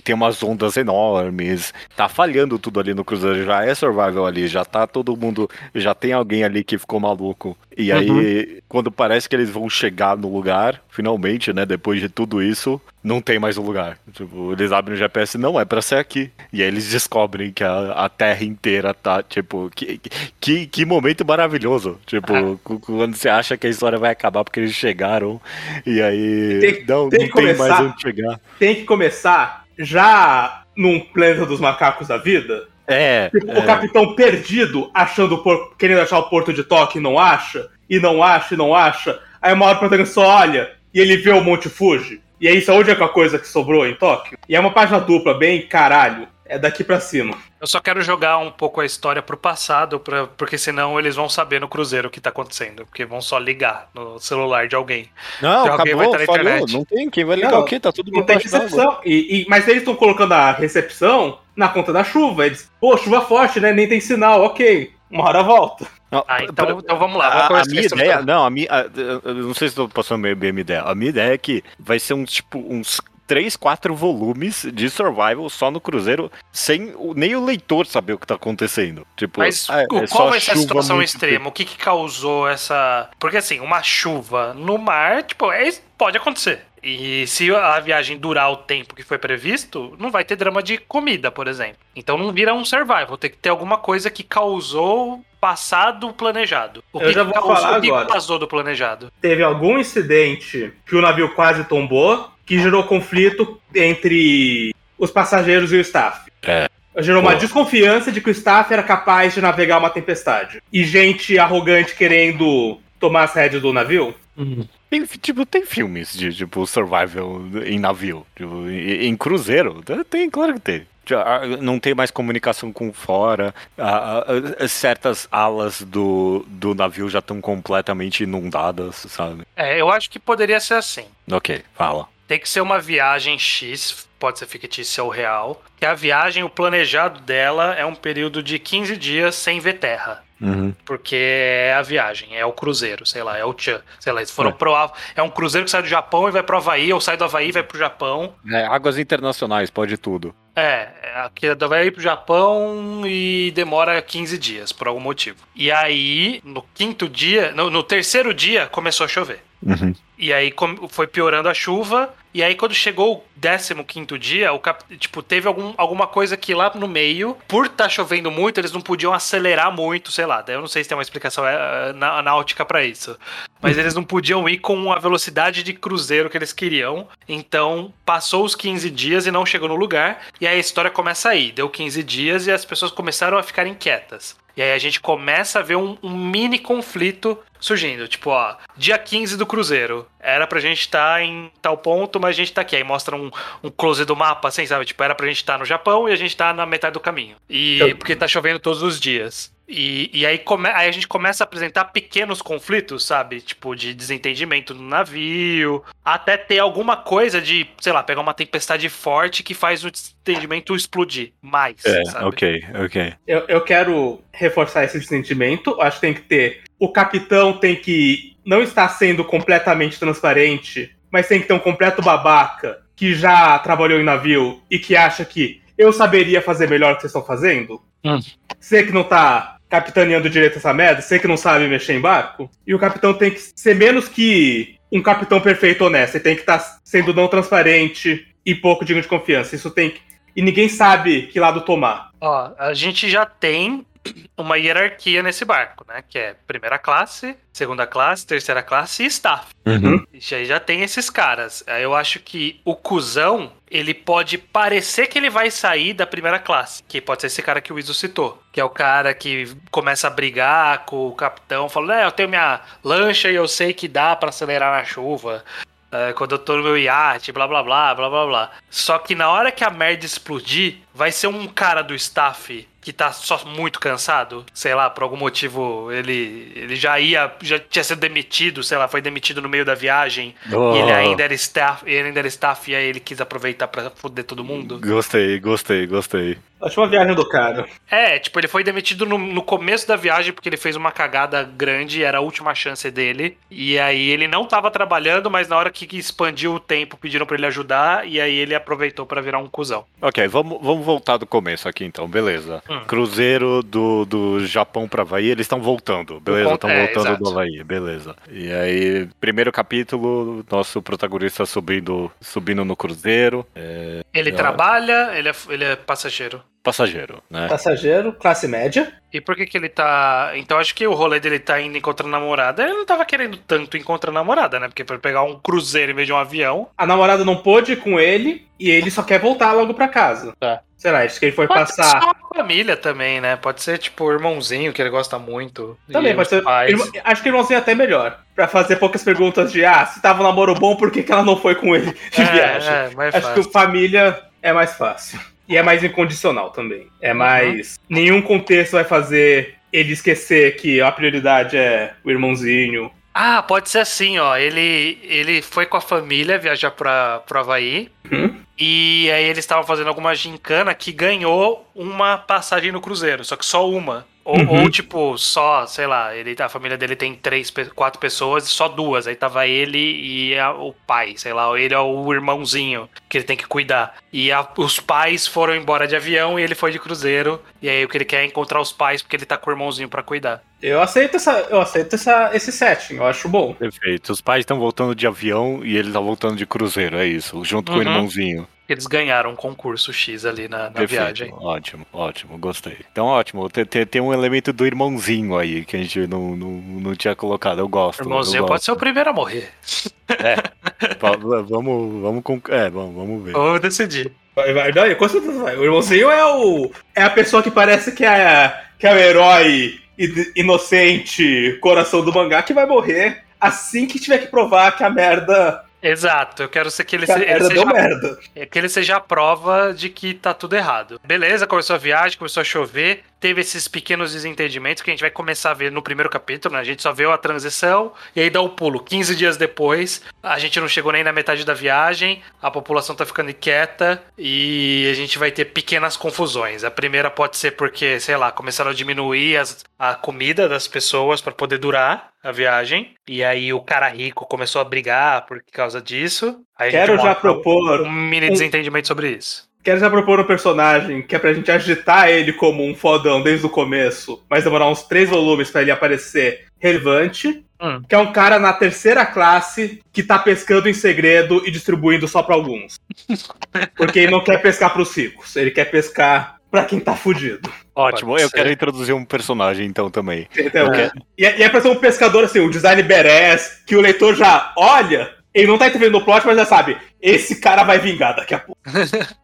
tem umas ondas enormes, tá falhando tudo ali no cruzeiro, já é survival ali, já tá todo mundo, já tem alguém ali que ficou maluco. E aí, quando parece que eles vão chegar no lugar, finalmente, né, depois de tudo isso, não tem mais o lugar. Tipo, eles abrem o GPS, não, é pra ser aqui. E aí eles descobrem que a, a terra inteira tá, tipo, que, que, que momento maravilhoso. Tipo, quando você acha que a história vai acabar porque eles chegaram, e aí Tem- não, tem não que tem começar. mais onde chegar. Tem que começar já num planeta dos macacos da vida. É, Tipo, é. o capitão perdido, achando o por... querendo achar o porto de Tóquio e não acha, e não acha, e não acha. Aí uma hora o protagonista só olha e ele vê o Monte Fuji. E aí isso é a única coisa que sobrou em Tóquio. E é uma página dupla, bem caralho. É daqui pra cima. Eu só quero jogar um pouco a história pro passado, pra, porque senão eles vão saber no cruzeiro o que tá acontecendo. Porque vão só ligar no celular de alguém. Não, alguém acabou, estar na falhou, internet. não tem, quem vai ligar Não, o quê? Tá tudo Não tem recepção. E, e- mas eles estão colocando a recepção na conta da chuva. Eles, pô, chuva forte, né? Nem tem sinal, ok. Uma hora volta. Não, Ah, então, pra- então vamos lá. Vamos A, a minha ideia, não, a minha, a- eu- não sei se estou passando bem, a minha ideia. A minha ideia é que vai ser uns tipo uns 3, 4 volumes de survival só no cruzeiro, sem o- nem o leitor saber o que tá acontecendo. Tipo, Mas ah, é o- só qual vai ser a situação muito extrema? O que, que causou essa. Porque assim, uma chuva no mar, tipo, é, pode acontecer. E se a viagem durar o tempo que foi previsto, não vai ter drama de comida, por exemplo. Então não vira um survival. Tem que ter alguma coisa que causou passado planejado. O Eu que já vou causou, falar o que agora. passou do planejado? teve algum incidente que o navio quase tombou, que gerou conflito entre os passageiros e o staff. É. Gerou uma Pô. desconfiança de que o staff era capaz de navegar uma tempestade. E gente arrogante querendo tomar as rédeas do navio. Tem, tipo, tem filmes de tipo survival em navio, tipo, em, em cruzeiro. Tem, claro que tem. Ah, Não tem mais comunicação com fora. ah, ah, certas alas do, do navio já estão completamente inundadas, sabe? É, eu acho que poderia ser assim. Ok, fala. Tem que ser uma viagem X, pode ser fictícia ou real. Que a viagem, o planejado dela é um período de 15 dias sem ver terra. Uhum. Porque é a viagem, é o cruzeiro, sei lá, é o Tchan. Sei lá, eles foram É. pro. É um cruzeiro que sai do Japão e vai pro Havaí, ou sai do Havaí e vai pro Japão. É, águas internacionais, pode tudo. É, aqui vai ir pro Japão e demora 15 dias, por algum motivo. E aí, no quinto dia, no, no terceiro dia, começou a chover. Uhum. E aí foi piorando a chuva. E aí, quando chegou o 15 dia, o cap... tipo, teve algum, alguma coisa que lá no meio, por estar chovendo muito, eles não podiam acelerar muito, sei lá. Daí eu não sei se tem uma explicação é, na, náutica pra isso. Mas eles não podiam ir com a velocidade de cruzeiro que eles queriam. Então, passou os 15 dias e não chegou no lugar. E aí a história começa aí. Deu 15 dias e as pessoas começaram a ficar inquietas. E aí a gente começa a ver um, um mini conflito surgindo. Tipo, ó, dia 15 do Cruzeiro. Era pra gente estar em tal ponto, mas a gente tá aqui. Aí mostra um, um close do mapa, assim, sabe? Tipo, era pra gente estar no Japão e a gente tá na metade do caminho. E Eu- porque tá chovendo todos os dias. E, e aí, come, aí a gente começa a apresentar pequenos conflitos, sabe? Tipo, de desentendimento no navio, até ter alguma coisa de, sei lá, pegar uma tempestade forte que faz o desentendimento explodir mais, É, sabe? ok, ok. Eu, eu quero reforçar esse sentimento. Acho que tem que ter. O capitão tem que não estar sendo completamente transparente, mas tem que ter um completo babaca que já trabalhou em navio e que acha que eu saberia fazer melhor o que vocês estão fazendo. Hum. Você que não tá capitaneando direito essa merda, você que não sabe mexer em barco. E o capitão tem que ser menos que um capitão perfeito honesto. Ele tem que estar sendo não transparente e pouco digno de confiança. Isso tem que. E ninguém sabe que lado tomar. Ó, a gente já tem uma hierarquia nesse barco, né? Que é primeira classe, segunda classe, terceira classe e staff. Uhum. Isso aí já tem esses caras. Aí Eu acho que o cuzão, ele pode parecer que ele vai sair da primeira classe. Que pode ser esse cara que o Iso citou. Que é o cara que começa a brigar com o capitão, falando, é, eu tenho minha lancha e eu sei que dá pra acelerar na chuva. é, quando eu tô no meu iate, blá blá blá, blá blá blá. Só que na hora que a merda explodir, vai ser um cara do staff que tá só muito cansado, sei lá, por algum motivo ele, ele já ia, já tinha sido demitido, sei lá, foi demitido no meio da viagem Oh, e ele ainda era staff, ele ainda era staff e aí ele quis aproveitar pra foder todo mundo. Gostei, gostei, gostei. Acho uma viagem do cara. É, tipo, ele foi demitido no, no começo da viagem porque ele fez uma cagada grande, era a última chance dele. E aí ele não tava trabalhando, mas na hora que expandiu o tempo, pediram pra ele ajudar, e aí ele aproveitou pra virar um cuzão. Ok, vamos, vamos voltar do começo aqui então, beleza. Hum. Cruzeiro do, do Japão pra Havaí, eles estão voltando, beleza? Estão é, voltando exato. do Havaí, beleza. E aí, primeiro capítulo, nosso protagonista subindo, subindo no Cruzeiro, é, Ele Ah. trabalha, ele é, ele é passageiro. Passageiro, né? Passageiro, classe média. E por que que ele tá. Então acho que o rolê dele tá indo encontrar namorada. Ele não tava querendo tanto encontrar namorada, né? Porque pra pegar um cruzeiro em vez de um avião. A namorada não pôde ir com ele e ele só quer voltar logo pra casa. Tá. Sei lá, acho que ele foi Pode passar. ser uma família também, né? Pode ser tipo o irmãozinho que ele gosta muito. Também pode ser. irmão- Acho que irmãozinho é até melhor. Pra fazer poucas perguntas de ah, se tava um namoro bom, por que, que ela não foi com ele de viagem? É, é, mais Acho fácil. que o família é mais fácil. E é mais incondicional também. Uhum. É mais. Nenhum contexto vai fazer ele esquecer que a prioridade é o irmãozinho. Ah, pode ser assim, ó. Ele, ele foi com a família viajar pra, pro Havaí. Uhum. E aí eles estavam fazendo alguma gincana que ganhou uma passagem no cruzeiro, só que só uma. Ou, Uhum. ou, tipo, só, sei lá, ele, a família dele tem três, quatro pessoas e só duas. Aí tava ele e a- o pai, sei lá, ele é o irmãozinho que ele tem que cuidar. E a- os pais foram embora de avião e ele foi de cruzeiro. E aí o que ele quer é encontrar os pais porque ele tá com o irmãozinho pra cuidar. Eu aceito, essa, eu aceito essa, esse setting, eu acho bom. Perfeito. Os pais estão voltando de avião e ele tá voltando de cruzeiro, é isso, junto com o Uhum. irmãozinho. Eles ganharam um concurso X ali na, na viagem. Ótimo, ótimo, gostei. Então, ótimo. Tem, tem, tem um elemento do irmãozinho aí que a gente não, não, não tinha colocado. Eu gosto. O irmãozinho eu pode gosto. ser o primeiro a morrer. Va- Vamos, vamos com. É, vamos, vamos ver. Vamos decidir. Vai, vai, não, com certeza vai. O irmãozinho é o. É a pessoa que parece que é, que é o herói inocente, coração do mangá, que vai morrer assim que tiver que provar que a merda. Exato, eu quero ser que ele, se- ele seja, merda. é que ele seja a prova de que tá tudo errado. Beleza, começou a viagem, começou a chover, teve esses pequenos desentendimentos que a gente vai começar a ver no primeiro capítulo, né? A gente só viu a transição e aí dá o pulo. 15 dias depois, a gente não chegou nem na metade da viagem, a população tá ficando quieta e a gente vai ter pequenas confusões. A primeira pode ser porque, sei lá, começaram a diminuir as- a comida das pessoas para poder durar a viagem. E aí o cara rico começou a brigar por causa disso. Aí Quero já propor. um mini um- desentendimento sobre isso. Quero já propor um personagem que é pra gente agitar ele como um fodão desde o começo, mas demorar uns três volumes pra ele aparecer relevante. Hum. Que é um cara na terceira classe que tá pescando em segredo e distribuindo só pra alguns. Porque ele não quer pescar pros ricos, ele quer pescar pra quem tá fudido. Ótimo. Pode Eu ser. quero introduzir um personagem então também. Entendeu? É. E, é, e é pra ser um pescador assim, um design badass, que o leitor já olha, ele não tá entendendo o plot, mas já sabe, esse cara vai vingar daqui a pouco.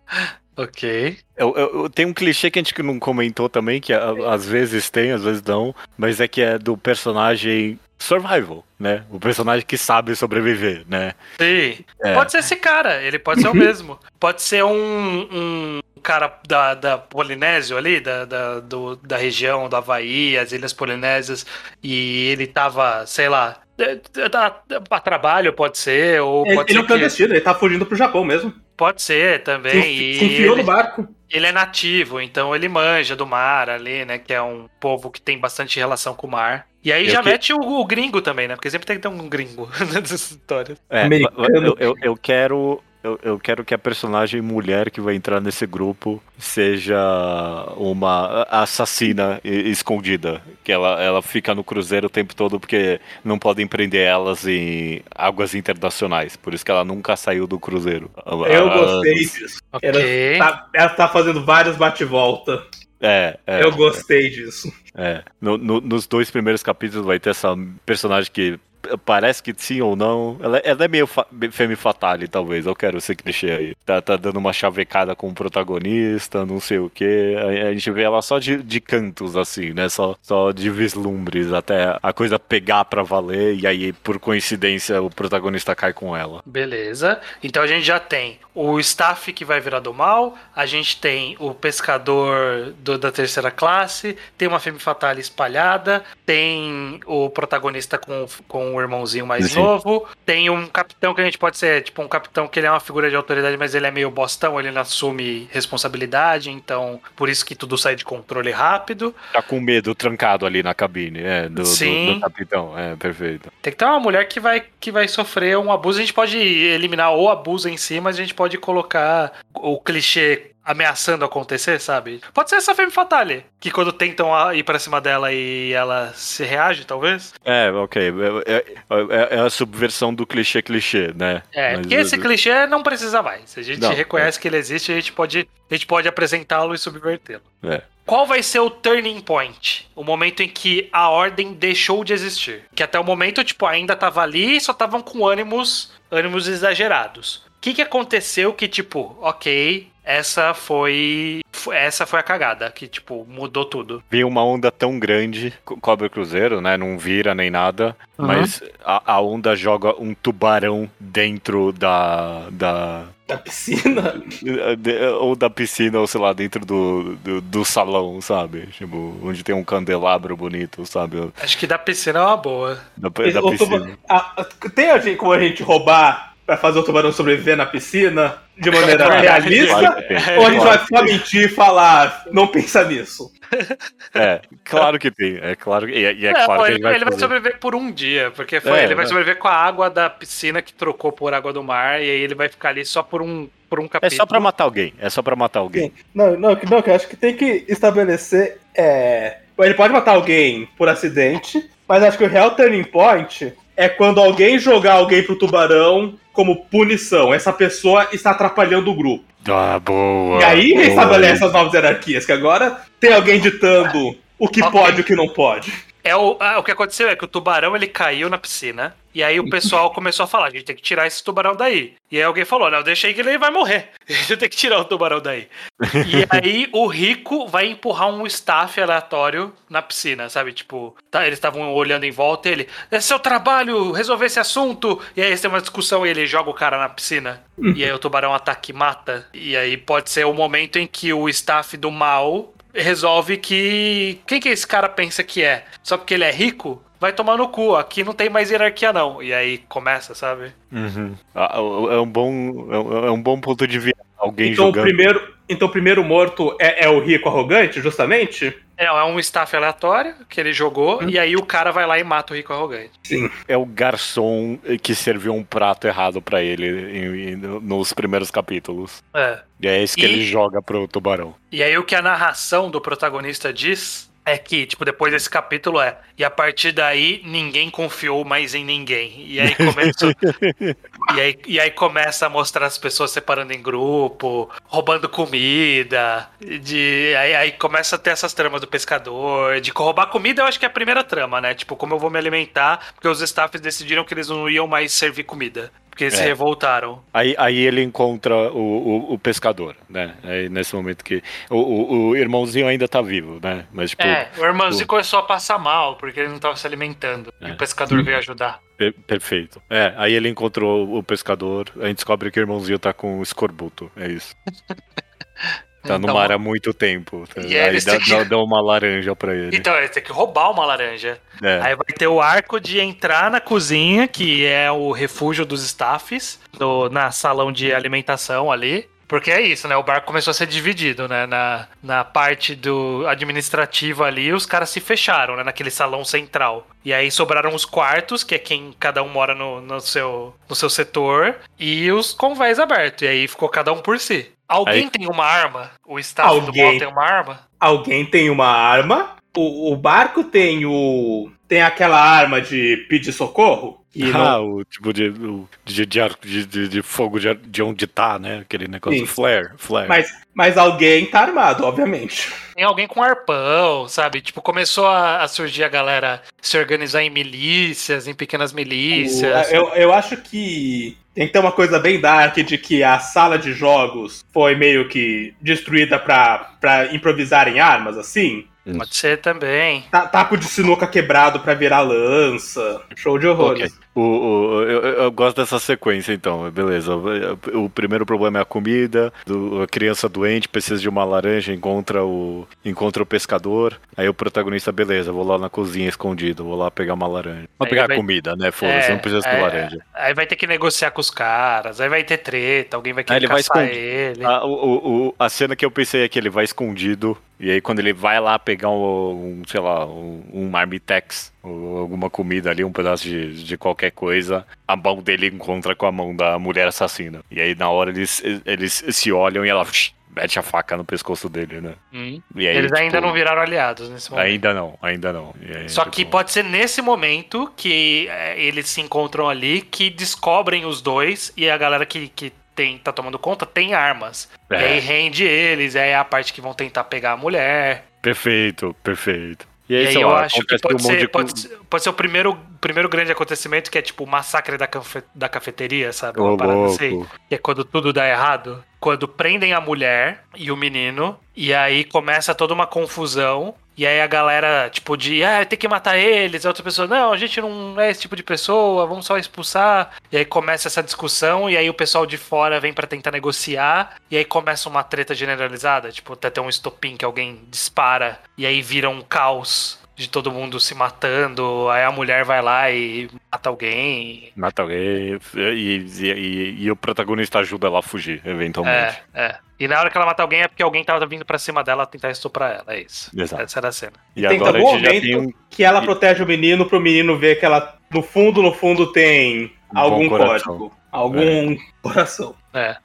Ok. Eu, eu- eu- tem um clichê que a gente não comentou também, que a- às vezes tem, às vezes não, mas é que é do personagem survival, né? O personagem que sabe sobreviver, né? Sim. É. Pode ser esse cara, ele pode ser o mesmo. Pode ser um, um, cara da, da Polinésio ali, da, da, do- da região do Havaí, as Ilhas Polinésias, e ele tava, sei lá, é, é, tá- a trabalho pode ser, ou Ele, pode ele é ser um que, clandestino, ele tá fugindo pro Japão mesmo. pode ser Se, também. se e enfiou ele- no barco. ele é nativo, então ele manja do mar ali, né? Que é um povo que tem bastante relação com o mar. E aí Eu já que- mete o, o gringo também, né? Porque sempre tem que ter um gringo nessas histórias. É, Americano. eu, eu, eu quero. Eu, eu quero que a personagem mulher que vai entrar nesse grupo seja uma assassina escondida. Que ela, ela fica no cruzeiro o tempo todo porque não podem prender elas em águas internacionais. Por isso que ela nunca saiu do cruzeiro. Eu gostei disso. Ela Ok. tá, ela tá fazendo vários bate-volta. É, é. Eu gostei disso. É, no- no- nos dois primeiros capítulos vai ter essa personagem que parece que sim ou não. Ela, ela é meio fa femme fatale, talvez. Eu quero ser clichê aí. Tá, tá dando uma chavecada com o protagonista, não sei o que. A, a gente vê ela só de, de cantos, assim, né? Só, só de vislumbres, até a coisa pegar pra valer. E aí, por coincidência, o protagonista cai com ela. Beleza. Então a gente já tem o staff que vai virar do mal, a gente tem o pescador do- da terceira classe, tem uma femme fatale espalhada, tem o protagonista com, com o irmãozinho mais Sim. novo, tem um capitão que a gente pode ser, tipo, um capitão que ele é uma figura de autoridade, mas ele é meio bostão, ele não assume responsabilidade, então por isso que tudo sai de controle rápido. Tá com medo, trancado ali na cabine, é, do, do- do capitão. É, perfeito. Tem que ter uma mulher que vai, que vai sofrer um abuso. A gente pode eliminar o abuso em si, mas a gente pode colocar o clichê ameaçando acontecer, sabe? Pode ser essa Femme Fatale, que quando tentam ir pra cima dela e ela se reage, talvez. É, ok. É, é- é- é a subversão do clichê clichê, né? É, Mas, porque esse é, clichê não precisa mais. A gente Não, reconhece que ele existe, a gente pode, a gente pode apresentá-lo e subvertê-lo. É. Qual vai ser o turning point? O momento em que a ordem deixou de existir. Que até o momento, tipo, ainda tava ali e só estavam com ânimos, ânimos exagerados. O que, que aconteceu que, tipo, ok, essa foi. Essa foi a cagada, que, tipo, mudou tudo. Vem uma onda tão grande, co- cobre o cruzeiro, né? Não vira nem nada. Uhum. Mas a, a onda joga um tubarão dentro da. da Da piscina. de- ou da piscina, ou sei lá, dentro do, do, do salão, sabe? Tipo, onde tem um candelabro bonito, sabe? Acho que da piscina é uma boa. Da, da tuba- piscina. a- a- tem a gente, como a gente roubar pra fazer o tubarão sobreviver na piscina de maneira realista? Ou a gente vai só mentir e falar, não pensa nisso? É, claro que tem. É claro, e, e é, É, claro pô, que ele, vai, ele vai sobreviver por um dia, porque foi, É, ele vai é. sobreviver com a água da piscina que trocou por água do mar, e aí ele vai ficar ali só por um, por um É capítulo. só pra matar alguém. É só pra matar alguém. Não, não, não, que eu acho que tem que estabelecer. É... Ele pode matar alguém por acidente, mas acho que o real turning point é quando alguém jogar alguém pro tubarão como punição. Essa pessoa está atrapalhando o grupo. Ah, boa. e aí boa. restabelece as novas hierarquias, que agora tem alguém ditando o que Ok. pode e o que não pode. É o, ah, o que aconteceu é que o tubarão ele caiu na piscina. E aí o pessoal começou a falar: a gente tem que tirar esse tubarão daí. E aí alguém falou: não, deixa aí que ele vai morrer. A gente tem que tirar o tubarão daí. E aí o rico vai empurrar um staff aleatório na piscina, sabe? Tipo, tá, eles estavam olhando em volta e ele: é seu trabalho resolver esse assunto. E aí eles têm uma discussão e ele joga o cara na piscina. E aí o tubarão ataca e mata. E aí pode ser o momento em que o staff do mal resolve que. Quem que esse cara pensa que é? Só porque ele é rico? Vai tomar no cu, aqui não tem mais hierarquia, não. E aí começa, sabe? Uhum. Ah, É um bom, é um- é um bom ponto de vista. Alguém Então o jogando. primeiro, então o primeiro morto é, é o rico arrogante, justamente? É, é um staff aleatório que ele jogou, e aí o cara vai lá e mata o rico arrogante. É o garçom que serviu um prato errado pra ele em- em- nos primeiros capítulos. É. E é esse que E- ele joga pro tubarão. E aí o que a narração do protagonista diz é que, tipo, depois desse capítulo é, e a partir daí ninguém confiou mais em ninguém. E aí começa. e, aí, e aí começa a mostrar as pessoas separando em grupo, roubando comida. De, aí, aí começa a ter essas tramas do pescador. De roubar comida, eu acho que é a primeira trama, né? Tipo, como eu vou me alimentar, porque os staffs decidiram que eles não iam mais servir comida. Porque eles se É. revoltaram. Aí, aí ele encontra o, o, o pescador, né? Aí nesse momento que. O, o, o irmãozinho ainda tá vivo, né? Mas, tipo, É, o irmãozinho o- começou a passar mal, porque ele não tava se alimentando. E É. o pescador veio ajudar. per- perfeito. É, aí ele encontrou o pescador, a gente descobre que o irmãozinho tá com escorbuto. É isso. Tá no Então- mar há muito tempo. E aí eles dá, que- dá- uma laranja pra ele. Então, ele tem que roubar uma laranja. É. Aí vai ter o arco de entrar na cozinha, que é o refúgio dos staffs, no, na salão de alimentação ali. Porque é isso, né? O barco começou a ser dividido, né? Na, na parte do administrativo ali, os caras se fecharam, né? Naquele salão central. E aí sobraram os quartos, que é quem cada um mora no, no, seu, no seu setor, e os convés abertos. E aí ficou cada um por si. Alguém Aí- tem uma arma? O staff do Alguém. mal tem uma arma? Alguém tem uma arma. O, o barco tem o. Tem aquela arma de pedir socorro. Que Ah, não- o tipo de, o- de, de, ar- de, de- de fogo de, de onde tá, né? Aquele negócio Sim. flare, flare. mas, mas alguém tá armado, obviamente. Tem alguém com arpão, sabe? Tipo, começou a, a surgir a galera se organizar em milícias, em pequenas milícias. O- eu, eu acho que tem que ter uma coisa bem dark de que a sala de jogos foi meio que destruída pra, pra improvisarem armas, assim. Pode ser também. Ta- Taco de sinuca quebrado pra virar lança. Show de horrores. Ok. O, o- eu, eu- gosto dessa sequência, então, beleza. O, o primeiro problema é a comida, do- a criança doente precisa de uma laranja, encontra o, encontra o pescador. Aí o protagonista, beleza, vou lá na cozinha escondido, vou lá pegar uma laranja. Vou Aí pegar vai- comida, né? Foda-se, É, não precisa ser é, laranja. Aí vai ter que negociar com os caras, aí vai ter treta, alguém vai Aí querer ele vai caçar escondido. ele. A, o- o- o- a cena que eu pensei é que ele vai escondido, e aí quando ele vai lá pegar um, um, sei lá, um, um marmitex, ou alguma comida ali, um pedaço de, de qualquer coisa, a mão dele encontra com a mão da mulher assassina. E aí na hora eles, eles se olham e ela mete a faca no pescoço dele, né? Hum. E aí, Eles ainda tipo, não viraram aliados nesse momento. Ainda não, ainda não. E aí, Só tipo, que pode ser nesse momento que é, eles se encontram ali, que descobrem os dois e a galera que, que tem, tá tomando conta tem armas. E aí É, rende eles, aí é a parte que vão tentar pegar a mulher. perfeito, perfeito. E E aí, aí sei eu lá, acho que pode um ser, de pode, ser, pode ser o primeiro, primeiro grande acontecimento, que é tipo o massacre da, cafe- da cafeteria, sabe? Uma Ô, parada assim. Que é quando tudo dá errado. Quando prendem a mulher e o menino, e aí começa toda uma confusão. E aí a galera, tipo, de, ah, tem que matar eles. A outra pessoa, não, a gente não é esse tipo de pessoa, vamos só expulsar. E aí começa essa discussão, e aí o pessoal de fora vem pra tentar negociar. E aí começa uma treta generalizada, tipo, até ter um estopim que alguém dispara. E aí vira um caos de todo mundo se matando. Aí a mulher vai lá e mata alguém. Mata alguém e, e, e- e o protagonista ajuda ela a fugir, eventualmente. É, é. E na hora que ela mata alguém é porque alguém tava vindo pra cima dela tentar estuprar ela. É isso. Exato. Essa era a cena. E Tem agora a algum momento tem um que ela protege o menino pro menino ver que ela, no fundo, no fundo, tem Um algum código. Algum coração. É.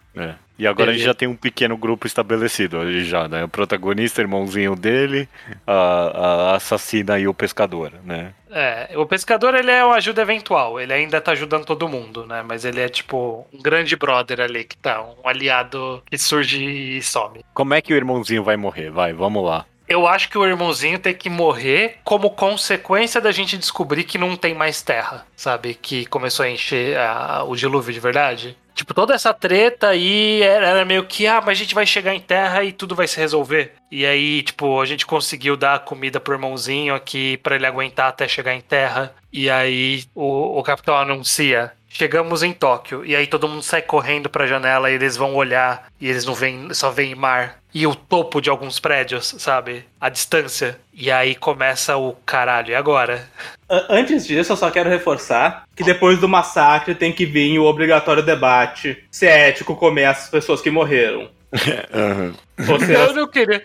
E agora a gente Beleza. já tem um pequeno grupo estabelecido ali já, né? O protagonista, irmãozinho dele, a, a assassina e o pescador, né? É, o pescador ele é uma ajuda eventual, ele ainda tá ajudando todo mundo, né? Mas ele é tipo um grande brother ali que tá, um aliado que surge e some. Como é que o irmãozinho vai morrer? Vai, vamos lá. Eu acho que o irmãozinho tem que morrer como consequência da gente descobrir que não tem mais terra, sabe? Que começou a encher a- o dilúvio de verdade. Tipo, toda essa treta aí era, meio que, ah, mas a gente vai chegar em terra e tudo vai se resolver. E aí, tipo, a gente conseguiu dar comida pro irmãozinho aqui pra ele aguentar até chegar em terra. E aí o, o capitão anuncia. Chegamos em Tóquio, e aí todo mundo sai correndo pra janela e eles vão olhar e eles não veem, só veem mar. E o topo de alguns prédios, sabe? A distância. E aí começa o caralho, e agora? Antes disso, eu só quero reforçar que depois do massacre tem que vir o obrigatório debate se é ético comer as pessoas que morreram. Se Eu não queria.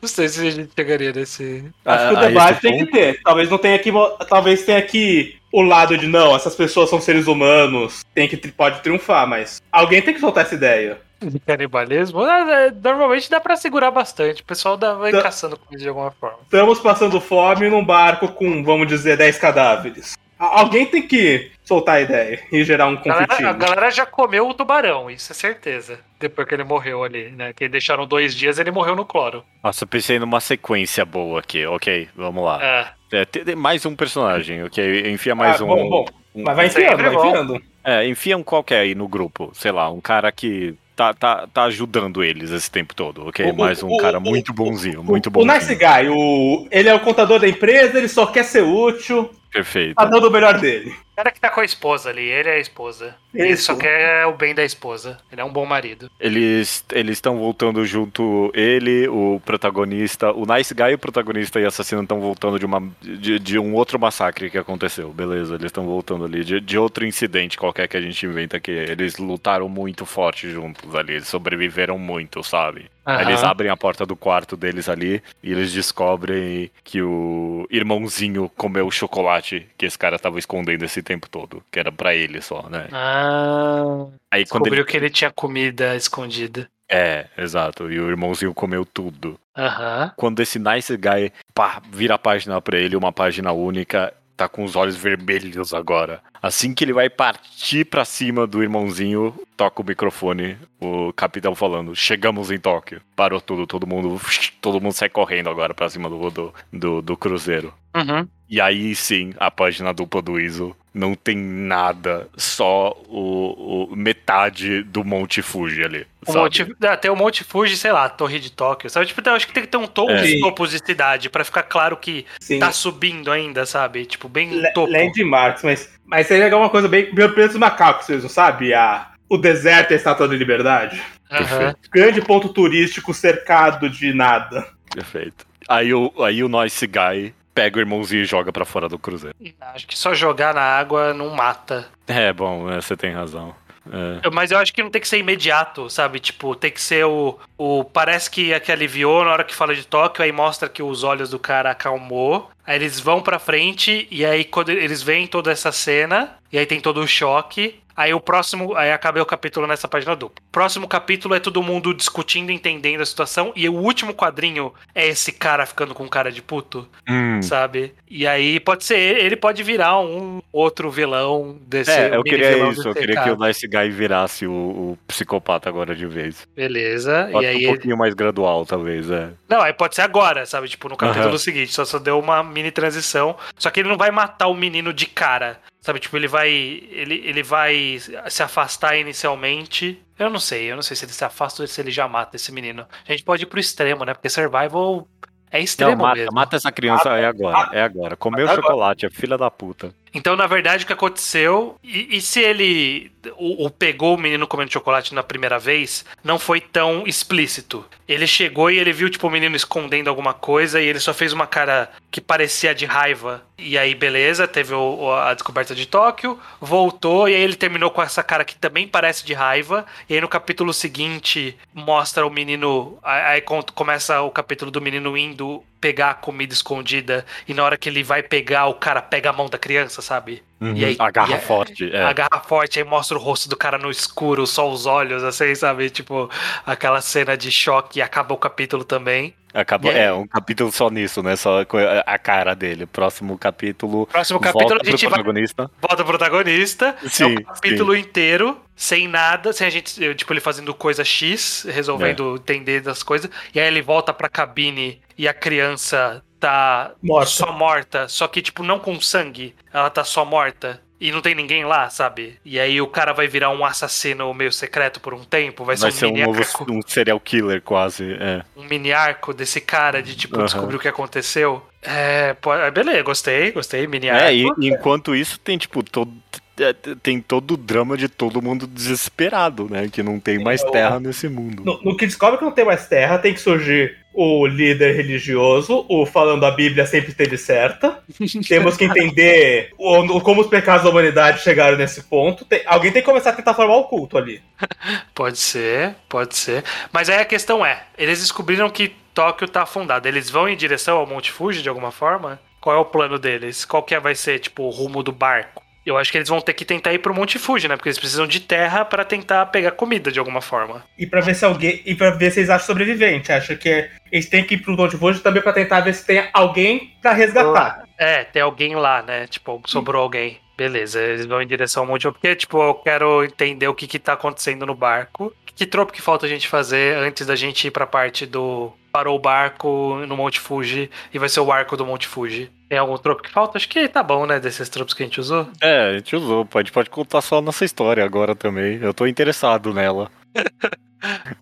Não sei se a gente chegaria nesse. Acho que o debate tem que ponto- ter. Talvez não tenha aqui. Talvez tenha aqui o lado de não, essas pessoas são seres humanos, tem que pode triunfar, mas alguém tem que soltar essa ideia. De canibalismo? Ah, é, Normalmente dá pra segurar bastante. O pessoal dá, vai Tá. caçando comida de alguma forma. Estamos passando fome num barco com, vamos dizer, 10 cadáveres. A- Alguém tem que soltar a ideia e gerar um A galera, a conflitinho. galera já comeu o tubarão, isso é certeza. Depois que ele morreu ali, né? Que deixaram dois dias ele morreu no cloro. Nossa, eu pensei numa sequência boa aqui. Ok, vamos lá. É. É, tem mais um personagem, ok? Enfia mais Ah, um. bom, bom. um- Mas vai enfiando, vai enfiando. É, enfia um qualquer aí no grupo. Sei lá, um cara que tá, tá, tá ajudando eles esse tempo todo, ok? O- o- mais um o- cara o- muito bonzinho, O- muito O bonzinho. Nice Guy, o, ele é o contador da empresa, ele só quer ser útil, Perfeito. tá dando o melhor dele. Cara que tá com a esposa ali, ele é a esposa. Ele Isso. só quer o bem da esposa. Ele é um bom marido. Eles eles estão voltando junto, ele, o protagonista, o Nice Guy, o protagonista e o assassino estão voltando de, uma, de, de um outro massacre que aconteceu, beleza? Eles estão voltando ali, de, de outro incidente qualquer que a gente inventa que eles lutaram muito forte juntos ali, eles sobreviveram muito, sabe? Aí Eles abrem a porta do quarto deles ali e eles descobrem que o irmãozinho comeu o chocolate que esse cara tava escondendo esse tempo todo, que era pra ele só, né? Ah, Aí quando ele... descobriu que ele tinha comida escondida. É, exato, e o irmãozinho comeu tudo. Aham. quando esse nice guy pá, vira a página pra ele, uma página única, tá com os olhos vermelhos agora. Assim que ele vai partir pra cima do irmãozinho, toca o microfone, o capitão falando: Chegamos em Tóquio. Parou tudo, todo mundo, todo mundo sai correndo agora pra cima do, do, do, do cruzeiro. Uhum. E aí sim, a página dupla do ISO não tem nada, só o, o- metade do Monte Fuji ali. O? Monte, tem o Monte Fuji, sei lá, Torre de Tóquio. Sabe? Tipo, acho que tem que ter um tom É. de topos de cidade pra ficar claro que Sim. tá subindo ainda, sabe? Tipo, bem Le- topo. Landmarks, mas, mas seria legal uma coisa bem. Meu preço dos macacos, vocês não sabem? A, o deserto e a estátua da liberdade. Aham. Grande ponto turístico cercado de nada. Perfeito. Aí o, aí o Nice Guy pega o irmãozinho e joga pra fora do cruzeiro. Acho que só jogar na água não mata. É, bom, é, você tem razão. É. Mas eu acho que não tem que ser imediato, sabe? Tipo, tem que ser o. o parece que, que aliviou na hora que fala de Tóquio, aí mostra que os olhos do cara acalmou. Aí eles vão pra frente, e aí quando eles veem toda essa cena, e aí tem todo o choque. Aí o próximo. Aí acabei o capítulo nessa página dupla. Próximo capítulo é todo mundo discutindo, entendendo a situação. E o último quadrinho é esse cara ficando com cara de puto, Hum. sabe? E aí pode ser. Ele pode virar um outro vilão desse. É, eu queria isso, eu queria cara. que o Nice Guy virasse o, o psicopata agora de vez. Beleza. Pode e aí um pouquinho mais gradual, talvez, é. Não, aí pode ser agora, sabe? Tipo, no capítulo Aham. seguinte. Só, só deu uma mini transição. Só que ele não vai matar o menino de cara. Sabe? Tipo, ele vai. Ele, ele vai se afastar inicialmente. Eu não sei, eu não sei se ele se afasta ou se ele já mata esse menino. A gente pode ir pro extremo, né? Porque survival é Não, extremo mata, mesmo. mata essa criança é agora, é agora. Comeu Mata agora. chocolate, é filha da puta. Então, na verdade, o que aconteceu. E, e se ele o, o pegou o menino comendo chocolate na primeira vez, não foi tão explícito. Ele chegou e ele viu, tipo, o menino escondendo alguma coisa e ele só fez uma cara que parecia de raiva. E aí, beleza, teve o- a descoberta de Tóquio, voltou e aí ele terminou com essa cara que também parece de raiva. E aí no capítulo seguinte mostra o menino. Aí aí começa o capítulo do menino indo pegar a comida escondida e na hora que ele vai pegar, o cara pega a mão da criança, sabe? E aí- Agarra e aí- forte, é. Agarra forte, aí mostra o rosto do cara no escuro, só os olhos, assim, sabe? Tipo, aquela cena de choque e acaba o capítulo também. Acabou, aí- é, um capítulo só nisso, né? Só com a cara dele. Próximo capítulo. Próximo capítulo volta a gente pro vai. protagonista. Volta o protagonista. é Sim, um capítulo inteiro, sem nada, sem a gente. Tipo, ele fazendo coisa X, resolvendo entender das coisas. E aí ele volta pra cabine e a criança tá Morta. só morta. Só que, tipo, não com sangue. Ela tá só morta. E não tem ninguém lá, sabe? E aí o cara vai virar um assassino meio secreto por um tempo. Vai, Vai ser ser um um mini novo um serial killer, quase. É. um mini arco desse cara de tipo Aham. descobrir o que aconteceu. É, pô, é, beleza, gostei, gostei, mini arco. É, e e enquanto isso tem, tipo, todo. É, Tem todo o drama de todo mundo desesperado, né? Que não tem mais eu- terra nesse mundo. No, no que descobre que não tem mais terra, tem que surgir o líder religioso, o falando a Bíblia sempre esteve certa. Temos que entender o- o- como os pecados da humanidade chegaram nesse ponto. Tem- alguém tem que começar a tentar formar o culto ali. Pode ser, pode ser. Mas aí a questão é, eles descobriram que Tóquio tá afundado. Eles vão em direção ao Monte Fuji de alguma forma? Qual é o plano deles? Qual que é- vai ser, tipo, o rumo do barco? Eu acho que eles vão ter que tentar ir pro Monte Fuji, né? Porque eles precisam de terra pra tentar pegar comida de alguma forma. E pra ver se alguém. E para ver se eles acham sobrevivente. Acho que eles têm que ir pro Monte Fuji também pra tentar ver se tem alguém pra resgatar. É, tem alguém lá, né? Tipo, sobrou alguém. Beleza, eles vão em direção ao Monte Fuji. Porque, tipo, eu quero entender o que que tá acontecendo no barco. Que tropo que falta a gente fazer antes da gente ir pra parte do... Parou o barco no Monte Fuji e vai ser o arco do Monte Fuji. Tem algum tropo que falta? Acho que tá bom, né? Desses tropos que a gente usou. É, a gente usou. Pode, pode contar só nossa história agora também. Eu tô interessado nela.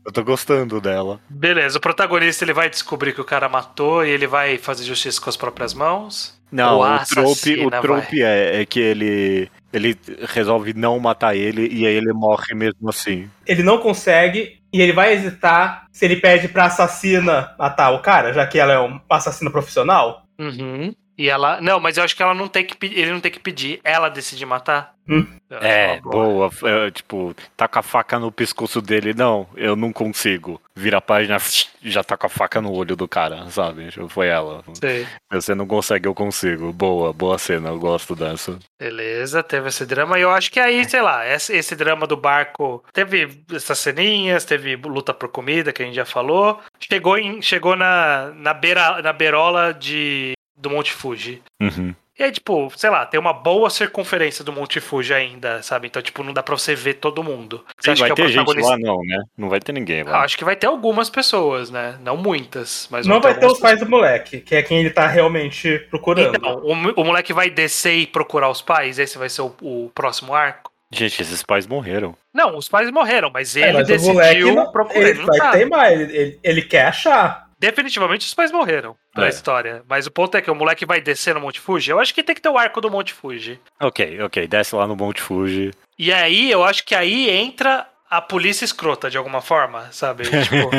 Eu tô gostando dela. Beleza, o protagonista ele vai descobrir que o cara matou e ele vai fazer justiça com as próprias mãos. Não, O trope, o trope é, é que ele ele resolve não matar ele e aí ele morre mesmo assim. Ele não consegue e ele vai hesitar se ele pede pra assassina matar o cara, já que ela é uma assassina profissional. Uhum. E ela. Não, mas eu acho que ela não tem que ele não tem que pedir, ela decide matar. Hum. É, boa. boa. é, tipo, tá com a faca no pescoço dele. Não, eu não consigo. Vira a página, já tá com a faca no olho do cara, sabe? Foi ela. Sei. Você não consegue, eu consigo. Boa, boa cena, eu gosto dessa. Beleza, teve esse drama. E eu acho que aí, sei lá, esse, esse drama do barco teve essas ceninhas, teve luta por comida, que a gente já falou. Chegou, em, chegou na, na, beira, na beirola de, do Monte Fuji. Uhum. E aí, tipo, sei lá, tem uma boa circunferência do Monte Fuji ainda, sabe? Então, tipo, não dá pra você ver todo mundo. Você Sim, acha vai que é o ter gente lá, não, né? Não vai ter ninguém Ah, lá. Acho que vai ter algumas pessoas, né? Não muitas, mas não vai ter os pais do moleque, que é quem ele tá realmente procurando. Então, o, o moleque vai descer e procurar os pais? Esse vai ser o, o próximo arco? Gente, esses pais morreram. Não, os pais morreram, mas É, ele mas o decidiu procurar. ele Ele não vai sabe. teimar, ele, ele, ele quer achar. Definitivamente os pais morreram na É. história. Mas o ponto é que o moleque vai descer no Monte Fuji. Eu acho que tem que ter o arco do Monte Fuji. Ok, ok, desce lá no Monte Fuji. E aí, eu acho que aí entra a polícia escrota, de alguma forma, sabe? Tipo,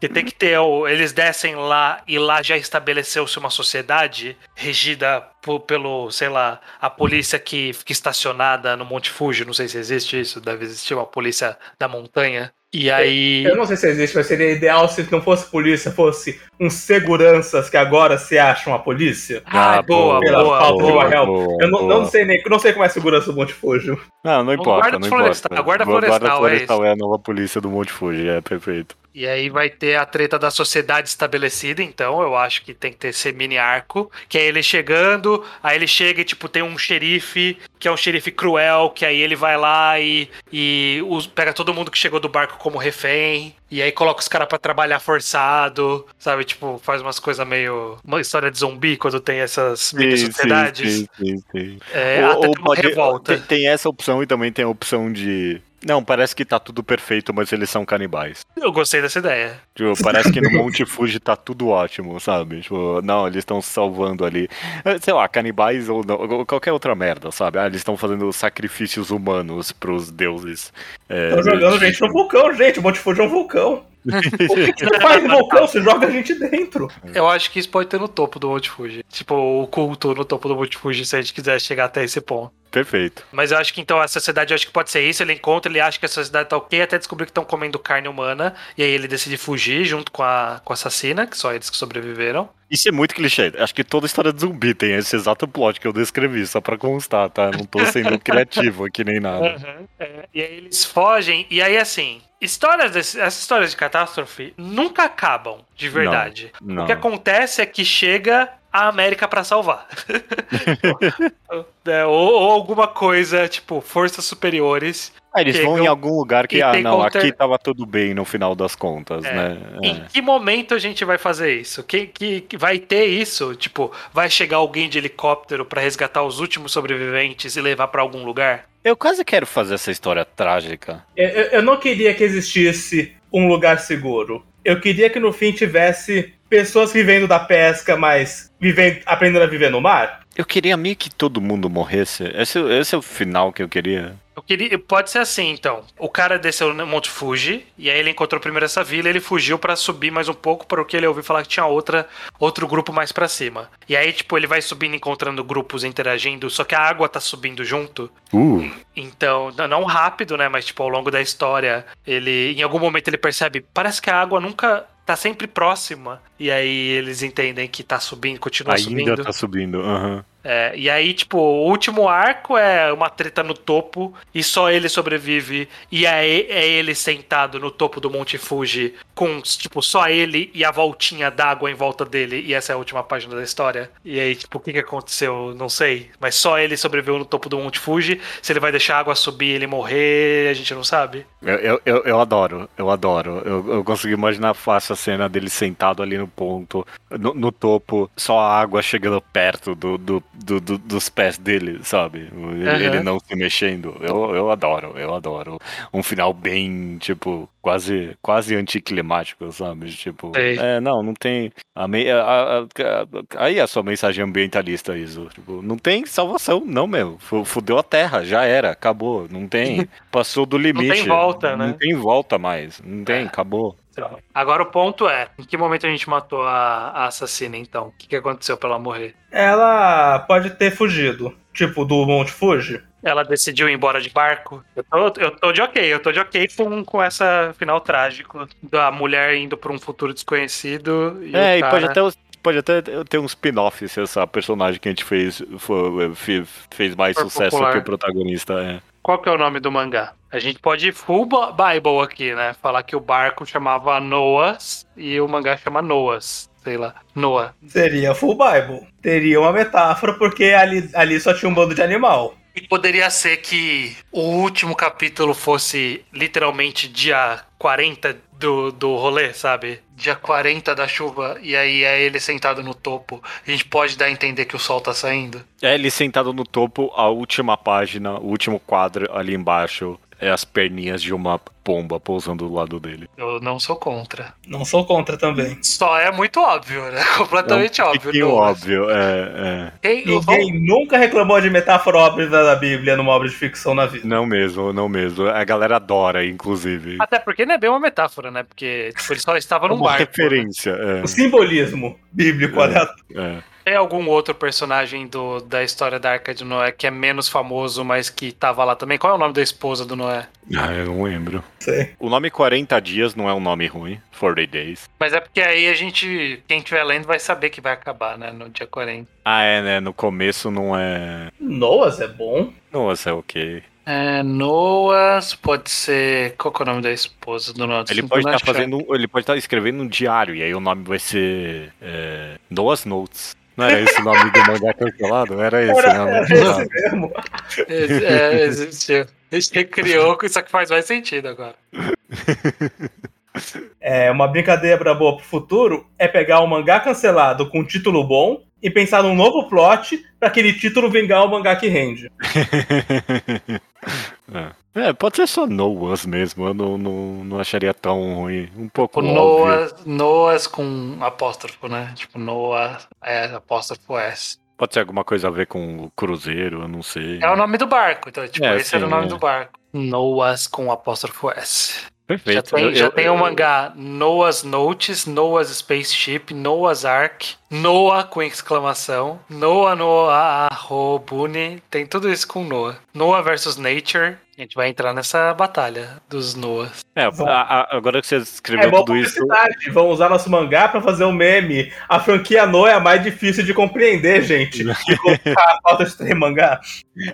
que tem que ter. o- Eles descem lá e lá já estabeleceu-se uma sociedade regida po- pelo, sei lá, a polícia que fica estacionada no Monte Fuji. Não sei se existe isso, deve existir uma polícia da montanha. E aí. Eu não sei se existe, mas seria ideal se não fosse polícia, fosse uns seguranças que agora se acham a polícia. Ah, boa, pela boa, falta de boa. uma real. boa, Eu não, não sei nem, não sei como é a segurança do Monte Fuji. Não, não O importa, guarda não florestal- importa. a guarda O guarda florestal, é florestal é a nova polícia do Monte Fuji, é perfeito. E aí vai ter a treta da sociedade estabelecida, então eu acho que tem que ter esse mini arco, que é ele chegando, aí ele chega e tipo tem um xerife, que é um xerife cruel, que aí ele vai lá e, e os- pega todo mundo que chegou do barco como refém, e aí coloca os caras pra trabalhar forçado, sabe? Tipo, faz umas coisas meio. Uma história de zumbi quando tem essas mini Sim, sociedades. Sim, sim, sim. É, Ou- até ou pode- revolta. Tem, tem essa opção e também tem a opção de. Não, parece que tá tudo perfeito, mas eles são canibais. Eu gostei dessa ideia. Tipo, parece que no Monte Fuji tá tudo ótimo, sabe? Tipo, não, eles estão salvando ali. eh, Sei lá, canibais ou, não, ou qualquer outra merda, sabe? Ah, eles estão fazendo sacrifícios humanos pros deuses. É, Estão jogando de- gente no vulcão, gente. O Monte Fuji é um vulcão. O que que você faz no vulcão? Você joga a gente dentro. Eu acho que isso pode ter no topo do Monte Fuji. Tipo, o culto no topo do Monte Fuji, se a gente quiser chegar até esse ponto. Perfeito. Mas eu acho que então a sociedade, eu acho que pode ser isso. Ele encontra, ele acha que a sociedade tá ok, até descobrir que estão comendo carne humana. E aí ele decide fugir junto com a, com a assassina, que só eles que sobreviveram. Isso é muito clichê. Acho que toda história de zumbi tem esse exato plot que eu descrevi, só pra constar, tá? Não tô sendo criativo aqui nem nada. É, e aí eles fogem, e aí assim. Histórias desse- essas histórias de catástrofe nunca acabam, de verdade. Não. O que acontece é que chega a América pra salvar. É, ou, ou alguma coisa, tipo, forças superiores. Ah, eles vão em algum lugar que, ah, não, aqui tava tudo bem no final das contas, É. né? Em que momento a gente vai fazer isso? Que, que, que vai ter isso? Tipo, vai chegar alguém de helicóptero pra resgatar os últimos sobreviventes e levar pra algum lugar? Eu quase quero fazer essa história trágica. Eu, eu- eu não queria que existisse um lugar seguro. Eu queria que no fim tivesse pessoas vivendo da pesca, mas vivendo, aprendendo a viver no mar. Eu queria meio que todo mundo morresse. Esse, esse é o final que eu queria. Eu queria, pode ser assim, então. O cara desceu no Monte Fuji e aí ele encontrou primeiro essa vila, ele fugiu pra subir mais um pouco para o que ele ouviu falar que tinha outra outro grupo mais pra cima. E aí tipo ele vai subindo encontrando grupos interagindo, só que a água tá subindo junto. Uh, Então, não- não rápido, né, mas tipo ao longo da história, ele em algum momento ele percebe, parece que a água nunca tá sempre próxima. E aí eles entendem que tá subindo, continua ainda subindo. tá subindo. aham. É, e aí, tipo, o último arco é uma treta no topo e só ele sobrevive. E aí é ele sentado no topo do Monte Fuji com, tipo, só ele e a voltinha d'água em volta dele. E essa é a última página da história. E aí, tipo, o que, que aconteceu? Não sei. Mas só ele sobreviveu no topo do Monte Fuji. Se ele vai deixar a água subir ele morrer, a gente não sabe. Eu, eu, eu, eu adoro, eu adoro. Eu, eu consigo imaginar fácil a cena dele sentado ali no ponto, no, no topo, só a água chegando perto do, do, do- do- dos pés dele, sabe? Ele, Aham. ele não se mexendo. Eu, eu adoro, eu adoro. Um final bem, tipo, quase, quase anticlimático, sabe? Tipo, Sei. é, não, não tem. A me- a- a- aí a sua mensagem ambientalista, isso. Tipo, não tem salvação, não, meu. Fu- Fudeu a terra, já era, acabou. Não tem. Passou do limite. volta, né? Não tem volta mais. Não tem, É. acabou. Agora o ponto é, em que momento a gente matou a, a assassina, então? O que, que aconteceu pra ela morrer? Ela pode ter fugido. Tipo, do Monte Fuji. Ela decidiu ir embora de barco? Eu tô, eu tô de ok, eu tô de ok com, com essa final trágico da mulher indo pra um futuro desconhecido e É, o e cara... pode até, os- pode até ter um spin-off se essa personagem que a gente fez foi- fe- fez mais For sucesso popular. que o protagonista. É. Qual que é o nome do mangá? A gente pode ir full Bi- Bible aqui, né? Falar que o barco chamava Noahs e o mangá chama Noahs. Sei lá, Noah. Seria Full Bible. Teria uma metáfora, porque ali, ali só tinha um bando de animal. E poderia ser que o último capítulo fosse literalmente dia 40 do, do rolê, sabe? Dia 40 da chuva, e aí é ele sentado no topo. A gente pode dar a entender que o sol tá saindo. É ele sentado no topo, a última página, o último quadro ali embaixo é as perninhas de uma pomba pousando do lado dele. Eu não sou contra. Não sou contra também. Só é muito óbvio, né? Completamente é um óbvio. Noahs. óbvio, é, é. Quem- Ninguém nunca reclamou de metáfora óbvia da Bíblia numa obra de ficção na vida. Não mesmo, não mesmo. A galera adora, inclusive. Até porque não é bem uma metáfora, né? Porque tipo, ele só estava num Uma barco. né? referência, O simbolismo bíblico, É. Tem algum outro personagem do, da história da Arca de Noé que é menos famoso, mas que tava lá também? Qual é o nome da esposa do Noé? Ah, eu não lembro. Sei. O nome 40 dias não é um nome ruim, 40 days. Mas é porque aí a gente, quem estiver lendo, vai saber que vai acabar, né? No dia 40. Ah, é, né? No começo não é. Noas é bom. Nossa, é ok. É, Noas, pode ser. Qual que é o nome da esposa do Noé? Ele pode estar achar. fazendo. Ele pode estar escrevendo um diário, e aí o nome vai ser. É, Noah's Notes. Não era esse o nome do mangá cancelado? Era esse, Era, né? era esse mesmo. É, existiu. A gente recriou, isso aqui faz mais sentido agora. É, uma brincadeira boa pro futuro é pegar um mangá cancelado com um título bom e pensar num novo plot pra aquele título vingar o mangá que rende. é. É, pode ser só Noah's mesmo. Eu não, não, não acharia tão ruim. Um pouco O óbvio. Noas, Noas com apóstrofo, né? Tipo, Noah é apóstrofo S. Pode ser alguma coisa a ver com o cruzeiro, eu não sei. É o nome do barco, então, tipo, É, esse era o sim, nome é. do barco. Noas com apóstrofo S. Já Perfeito. tem, Eu- já eu- tem eu- o mangá Noah's Notes, Noah's Spaceship, Noah's Ark, Noah com exclamação, Noah Noah Robune, tem tudo isso com Noah. Noah versus Nature, a gente vai entrar nessa batalha dos Noahs. É, a- a- agora que você escreveu É tudo isso. Vão usar nosso mangá pra fazer um meme. A franquia No é a mais difícil de compreender, gente. E colocar a falta de ter mangá.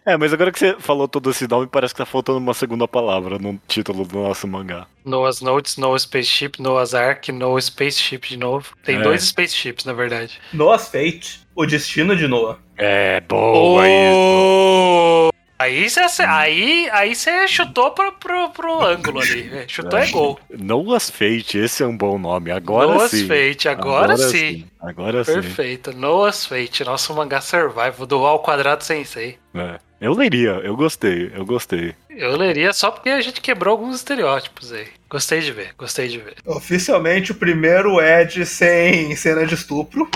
É, mas agora que você falou todo esse nome, parece que tá faltando uma segunda palavra no título do nosso mangá. Noah's Notes, Noah's Spaceship, Noah's Ark, Noah's Spaceship de novo. Tem É. dois spaceships, na verdade. Noah's Fate. O destino de Noah. É, boa isso. Oh! Aí você aí, aí você chutou pro, pro, pro ângulo ali. né? Chutou é gol. Noah's Fate, esse é um bom nome. Agora Noah's sim. Fate, agora, sim. Agora sim. Perfeito. Noah's Fate, nosso mangá survival do Ao Quadrado Sensei. É. Eu leria, eu gostei, eu gostei. Eu leria só porque a gente quebrou alguns estereótipos aí. Gostei de ver, gostei de ver. Oficialmente, o primeiro Ed sem cena de estupro.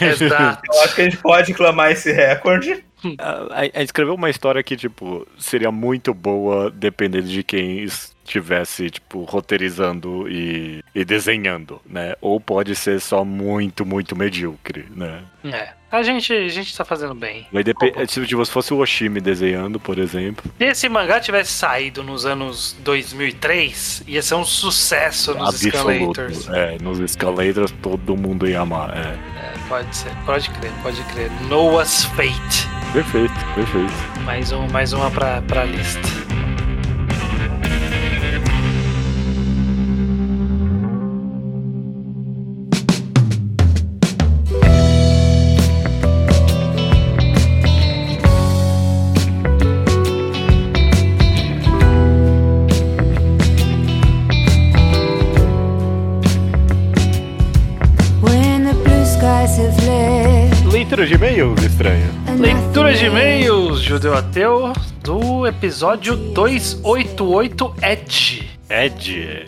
Exato. Eu acho que a gente pode clamar esse recorde. A, a- a escreveu uma história que, tipo, seria muito boa dependendo de quem estivesse, tipo, roteirizando e, e desenhando, né? Ou pode ser só muito, muito medíocre, né? É. A gente, a gente tá fazendo bem. Vai depender. Se tipo, se fosse o Oshimi desenhando, por exemplo. Se esse mangá tivesse saído nos anos 2003, ia ser um sucesso nos Escalators. É, nos escalators todo mundo ia amar. É. É, pode ser, pode crer, pode crer. Noah's Fate. Perfeito, perfeito. Mais, um, mais uma pra, pra lista. Leitura de e-mails, estranho. Leitura de e-mails, Judeu Ateu, do episódio 288 Edge. Ed.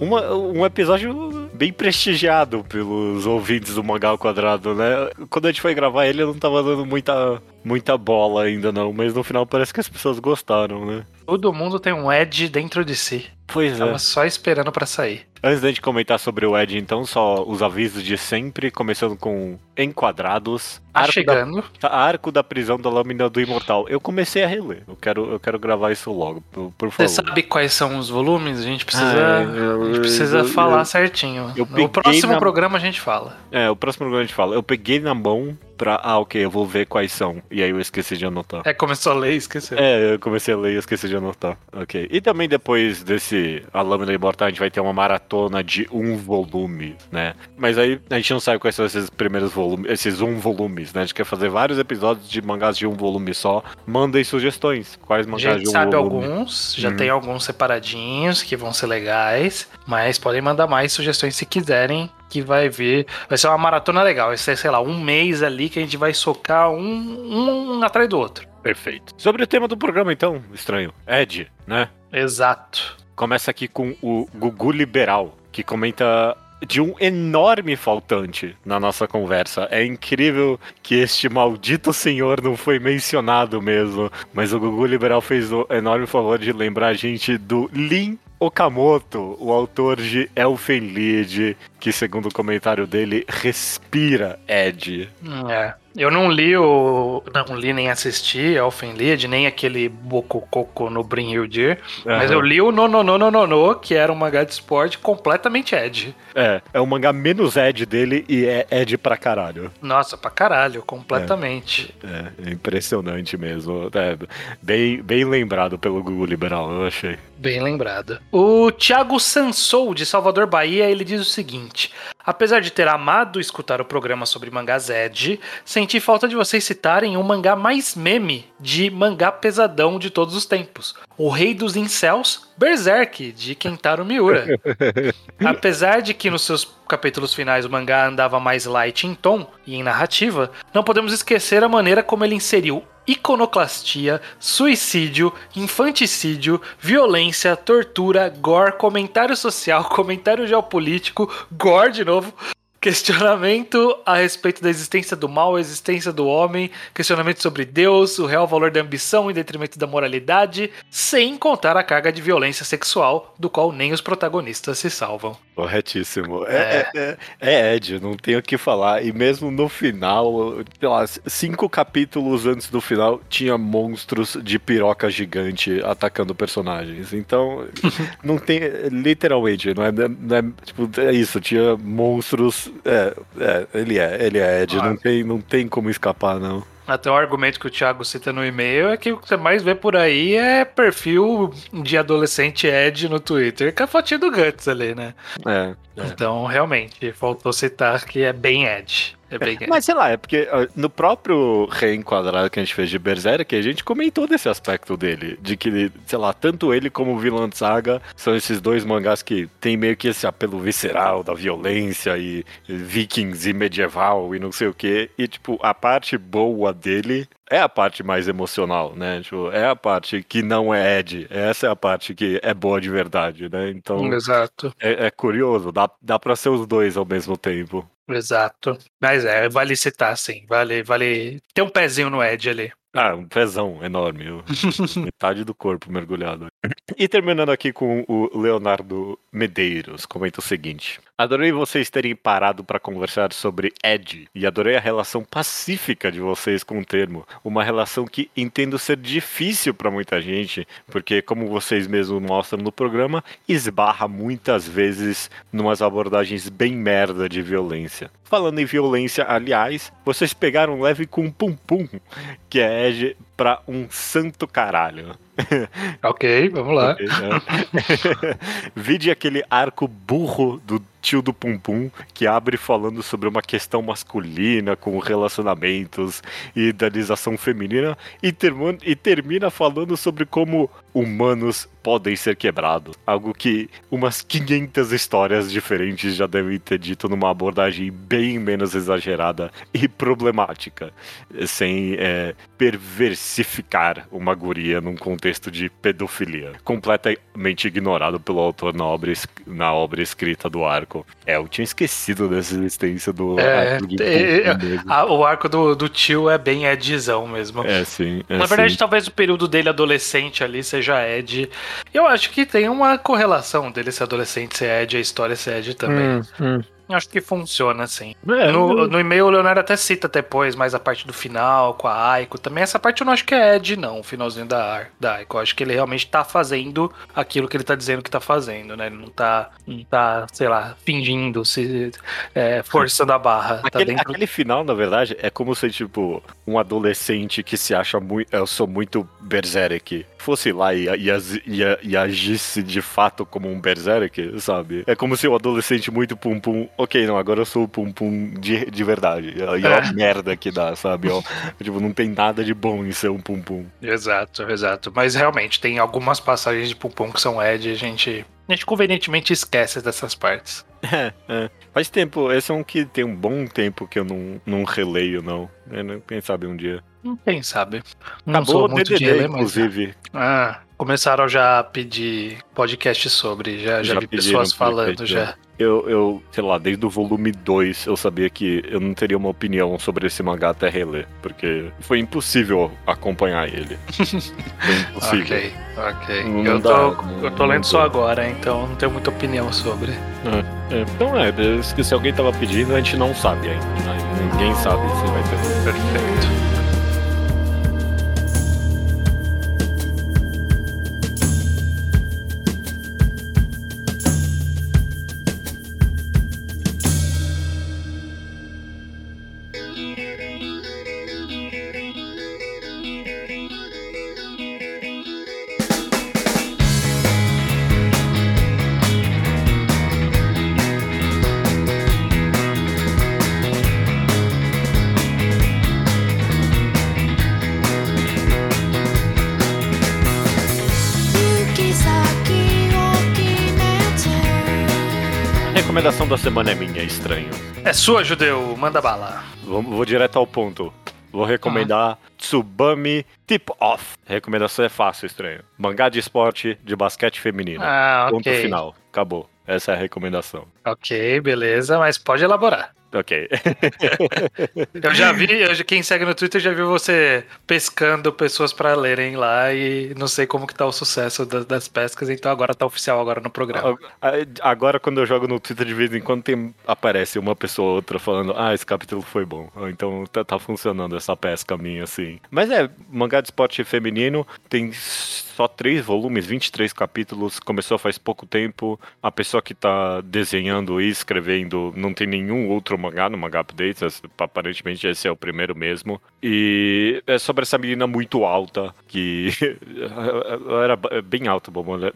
Uma, um episódio bem prestigiado pelos ouvintes do Mangá ao Quadrado, né? Quando a gente foi gravar ele, eu não tava dando muita, muita bola ainda, não. Mas no final parece que as pessoas gostaram, né? Todo mundo tem um Ed dentro de si. Pois é. Tava só esperando pra sair. Antes da gente comentar sobre o Ed, então, só os avisos de sempre, começando com enquadrados. Tá Arco da, chegando. arco da prisão da lâmina do imortal. Eu comecei a reler. Eu quero, eu quero gravar isso logo, por, por favor. Você sabe quais são os volumes? A gente precisa, Ah, eu- a gente precisa eu- falar eu- certinho. eu no próximo na- programa a gente fala. É, o próximo programa a gente fala. Eu peguei na mão pra. Ah, ok, eu vou ver quais são. E aí eu esqueci de anotar. É, começou a ler e esqueceu. É, eu comecei a ler e esqueci de anotar. Ok. E também depois desse A Lâmina Imortal, a gente vai ter uma maratona de um volume, né? Mas aí a gente não sabe quais são esses primeiros volumes, esses um volumes, né? A gente quer fazer vários episódios de mangás de um volume só. Mandem sugestões. Quais A mangás gente de um sabe volume? alguns, já Uhum. tem alguns separadinhos que vão ser legais, mas podem mandar mais sugestões se quiserem, que vai vir. Vai ser uma maratona legal. Vai ser, sei lá, um mês ali que a gente vai socar um, um, um atrás do outro. Perfeito. Sobre o tema do programa, então, estranho. Ed, né? Exato. Começa aqui com o Gugu Liberal, que comenta de um enorme faltante na nossa conversa. É incrível que este maldito senhor não foi mencionado mesmo, mas o Gugu Liberal fez o enorme favor de lembrar a gente do Lin Okamoto, o autor de Elfen Lied, que segundo o comentário dele, respira Ed. É. Eu não li o. Não li nem assisti Elfen Lied, nem aquele Boku Coco no Brinhildir. Mas eu li o Nononononono, que era um mangá de esporte completamente Ed. É, é o mangá menos Ed dele e é Ed pra caralho. Nossa, pra caralho, completamente. É, é impressionante mesmo. É, bem, bem lembrado pelo Google Liberal, eu achei. Bem lembrado. O Thiago Sansou, de Salvador, Bahia, ele diz o seguinte: Apesar de ter amado escutar o programa sobre mangás Ed, senti falta de vocês citarem o mangá mais meme de mangá pesadão de todos os tempos. O Rei dos Incels, Berserk, de Kentaro Miura. Apesar de que nos seus capítulos finais o mangá andava mais light em tom e em narrativa, não podemos esquecer a maneira como ele inseriu iconoclastia, suicídio, infanticídio, violência, tortura, gore, comentário social, comentário geopolítico, gore de novo, questionamento a respeito da existência do mal, a existência do homem, questionamento sobre Deus, o real valor da ambição em detrimento da moralidade, sem contar a carga de violência sexual, do qual nem os protagonistas se salvam. Corretíssimo. É, é, é- é Ed, não tenho o que falar. E mesmo no final, sei lá, cinco capítulos antes do final, tinha monstros de piroca gigante atacando personagens. Então, não tem. Literalmente, não é, não é. Tipo, é isso, tinha monstros. É, é ele é, ele é Ed, não, tem, não tem como escapar, não. Até o argumento que o Thiago cita no e-mail é que o que você mais vê por aí é perfil de adolescente Ed no Twitter, com a fotinha do Guts ali, né? É. Então, realmente, faltou citar que é bem Ed. É. Mas sei lá, é porque no próprio reenquadrado que a gente fez de Berserk, a gente comentou desse aspecto dele. De que, sei lá, tanto ele como o Vilã Saga são esses dois mangás que tem meio que esse apelo visceral da violência e vikings e medieval e não sei o que. E, tipo, a parte boa dele é a parte mais emocional, né? Tipo, é a parte que não é Ed. Essa é a parte que é boa de verdade, né? Então Exato, é, é curioso, dá, dá pra ser os dois ao mesmo tempo. Exato. Mas é, vale citar, sim. Vale, vale ter um pezinho no Ed ali. Ah, um pezão enorme. Metade do corpo mergulhado. E terminando aqui com o Leonardo Medeiros, comenta o seguinte: Adorei vocês terem parado para conversar sobre Ed e adorei a relação pacífica de vocês com o termo. Uma relação que entendo ser difícil para muita gente, porque, como vocês mesmos mostram no programa, esbarra muitas vezes numas abordagens bem merda de violência. Falando em violência, aliás, vocês pegaram leve com pum pum, que é Ed pra um santo caralho. Ok, vamos lá. Ok, né? Vide aquele arco burro do tio do Pum Pum que abre falando sobre uma questão masculina com relacionamentos e idealização feminina e, termo- e termina falando sobre como humanos podem ser quebrados. Algo que umas 500 histórias diferentes já devem ter dito numa abordagem bem menos exagerada e problemática, sem é, perversificar uma guria num contexto de pedofilia. Completamente ignorado pelo autor na obra, na obra escrita do arco. É, eu tinha esquecido dessa existência do É, arco de é, mesmo. Ah, o arco do, do tio é bem Edzão mesmo. É, sim. é, Na verdade, sim. talvez o período dele adolescente ali seja Ed. Eu acho que tem uma correlação dele ser adolescente ser Ed a história ser Ed também. Hum, hum. Eu Acho que funciona assim. É, No, no e-mail o Leonardo até cita depois, mais a parte do final, com a Aiko também. Essa parte eu não acho que é Ed, não, o finalzinho da, da Aiko. Eu acho que ele realmente tá fazendo aquilo que ele tá dizendo que tá fazendo, né? Ele não tá, não tá sei lá, fingindo, se é, forçando a barra. tá Aquele, dentro aquele final, na verdade, é como se, tipo, um adolescente que se acha muito. Eu sou muito berserk. Fosse lá e, e, e, a- e agisse de fato como um berserk, sabe? É como se o adolescente muito pum-pum. Ok, não, agora eu sou o pum-pum de, de verdade. E é É. uma merda que dá, sabe? Ó, tipo, não tem nada de bom em ser um pum-pum. Exato, exato. Mas realmente, tem algumas passagens de Pum que são Ed e a gente, a gente convenientemente esquece dessas partes. É, é. Faz tempo, esse é um que tem um bom tempo que eu não, não releio, não. É, né? Quem sabe um dia. Quem sabe? Não Acabou sou o muito de DDD, ler, mas- inclusive. Ah, começaram já a pedir podcast sobre, já, já, Já vi pessoas falando podcast, já. Eu, eu, sei lá, desde o volume 2 eu sabia que eu não teria uma opinião sobre esse mangá até reler, porque foi impossível acompanhar ele. Foi impossível. Ok, ok. Não eu, dá, tô, não- eu tô lendo só agora, então não tenho muita opinião sobre. É, então é, se se alguém tava pedindo, a gente não sabe ainda. né? Ninguém sabe se vai ter. Perfeito. Recomendação da semana é minha, estranho. É sua, judeu, manda bala. Vou, vou direto ao ponto. Vou recomendar Tsubami Tip Off. Recomendação é fácil, estranho. Mangá de esporte de basquete feminino. Ah, Ponto final. Acabou. Essa é a recomendação. Ok, beleza, mas pode elaborar. Ok. Eu já vi, eu quem segue no Twitter já viu você pescando pessoas pra lerem lá e não sei como que tá o sucesso da- das pescas, então agora tá oficial agora no programa. Agora, quando eu jogo no Twitter, de vez em quando tem, aparece uma pessoa ou outra falando: Ah, esse capítulo foi bom. Então tá, tá funcionando essa pesca minha, assim. Mas é, mangá de esporte feminino tem só três volumes, 23 capítulos. Começou faz pouco tempo. A pessoa que tá desenhando e escrevendo não tem nenhum outro mangá no Mangá Updates. Aparentemente esse é o primeiro mesmo. E é sobre essa menina muito alta, que era bem alta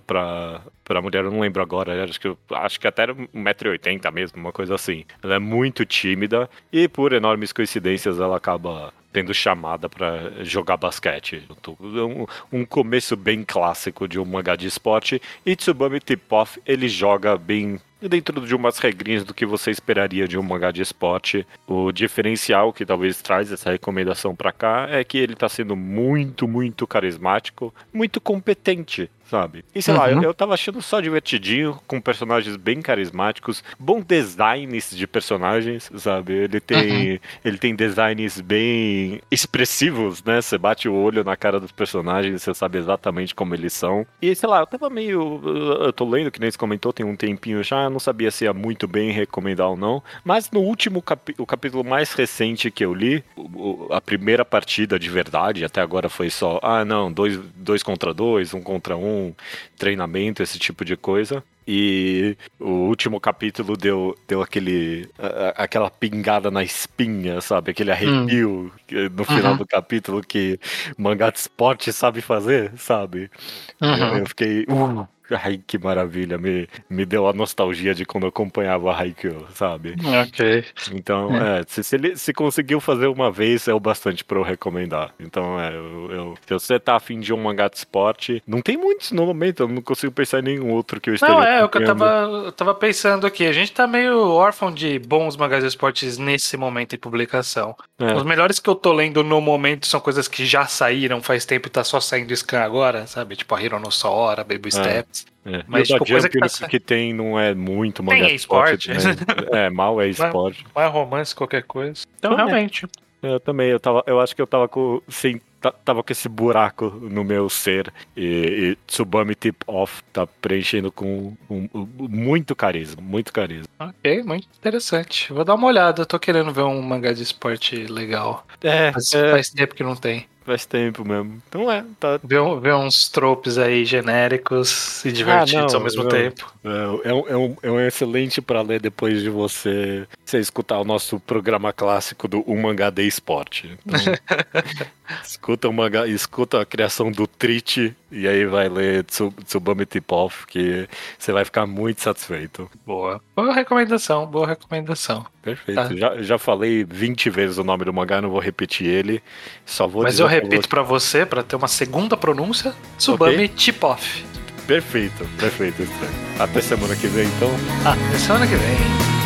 pra, pra mulher, eu não lembro agora, acho que, acho que até era 1,80m mesmo, uma coisa assim. Ela é muito tímida e por enormes coincidências ela acaba tendo chamada pra jogar basquete. É um, um começo bem clássico de um mangá de esporte. E Tsubami Tip-Off, ele joga bem dentro de umas regrinhas do que você esperaria de um mangá de esporte. O diferencial que talvez traz essa recomendação pra cá é que ele tá sendo muito, muito carismático, muito competente, sabe? E sei lá, Uhum. eu, eu tava achando só divertidinho, com personagens bem carismáticos, bom designs de personagens, sabe? Ele tem, ele tem designs bem expressivos, né? Você bate o olho na cara dos personagens, você sabe exatamente como eles são. E sei lá, eu tava meio. Eu tô lendo, que nem você comentou, tem um tempinho já, eu não sabia se ia muito bem recomendar ou não. Mas no último capi o capítulo mais recente que eu li, a primeira partida de verdade, até agora foi só, ah, não, dois, dois contra dois, um contra um, treinamento, esse tipo de coisa. E o último capítulo deu, deu aquele, a- aquela pingada na espinha, sabe? Aquele arrepio que- no final Uhum. do capítulo que mangá de esporte sabe fazer, sabe? Uhum. Eu, eu fiquei. "Uh", ai, que maravilha, me, me deu a nostalgia de quando eu acompanhava Haikyuu, sabe? Ok. Então, é, se, se ele se conseguiu fazer uma vez, é o bastante pra eu recomendar. Então, é, eu, eu- se você tá afim de um mangá de esporte, não tem muitos no momento, eu não consigo pensar em nenhum outro que eu esteja Não, é, o que eu tava, eu tava pensando aqui. A gente tá meio órfão de bons mangás de esportes nesse momento em publicação. É. Os melhores que eu tô lendo no momento são coisas que já saíram faz tempo e tá só saindo scan agora, sabe? Tipo a Hero no Sora, Baby Steps. É. Mas, e o da tipo, coisa Jump, que tá que tem não é muito mangá de é esporte. também. É, mal é esporte. Mais romance, qualquer coisa. Então, Então, é. realmente. Eu também, eu, tava, eu acho que eu tava com, sem, ta- tava com esse buraco no meu ser e, e Tsubame Tip Off tá preenchendo com um- um- muito carisma, muito carisma. Ok, muito interessante. Vou dar uma olhada. Eu tô querendo ver um mangá de esporte legal. É, Faz, é, faz tempo que não tem. Faz tempo mesmo. Então é, tá, Ver, um- ver uns tropes aí genéricos e divertidos não, ao mesmo não. tempo. é, é um, é, um, é um excelente pra ler depois de você, você escutar o nosso programa clássico do Um Mangá de Esporte. Então, escuta, o mangá, escuta a criação do Trit e aí vai ler Tsu- Tsubame Tip Off que você vai ficar muito satisfeito. Boa. Boa recomendação, boa recomendação. Perfeito. Tá. Já, já falei 20 vezes o nome do mangá, não vou repetir ele. Só vou Mas eu repito pra você, pra ter uma segunda pronúncia, Tsubame Tip-Off. Perfeito, perfeito. Até semana que vem, então. Ah, semana que vem.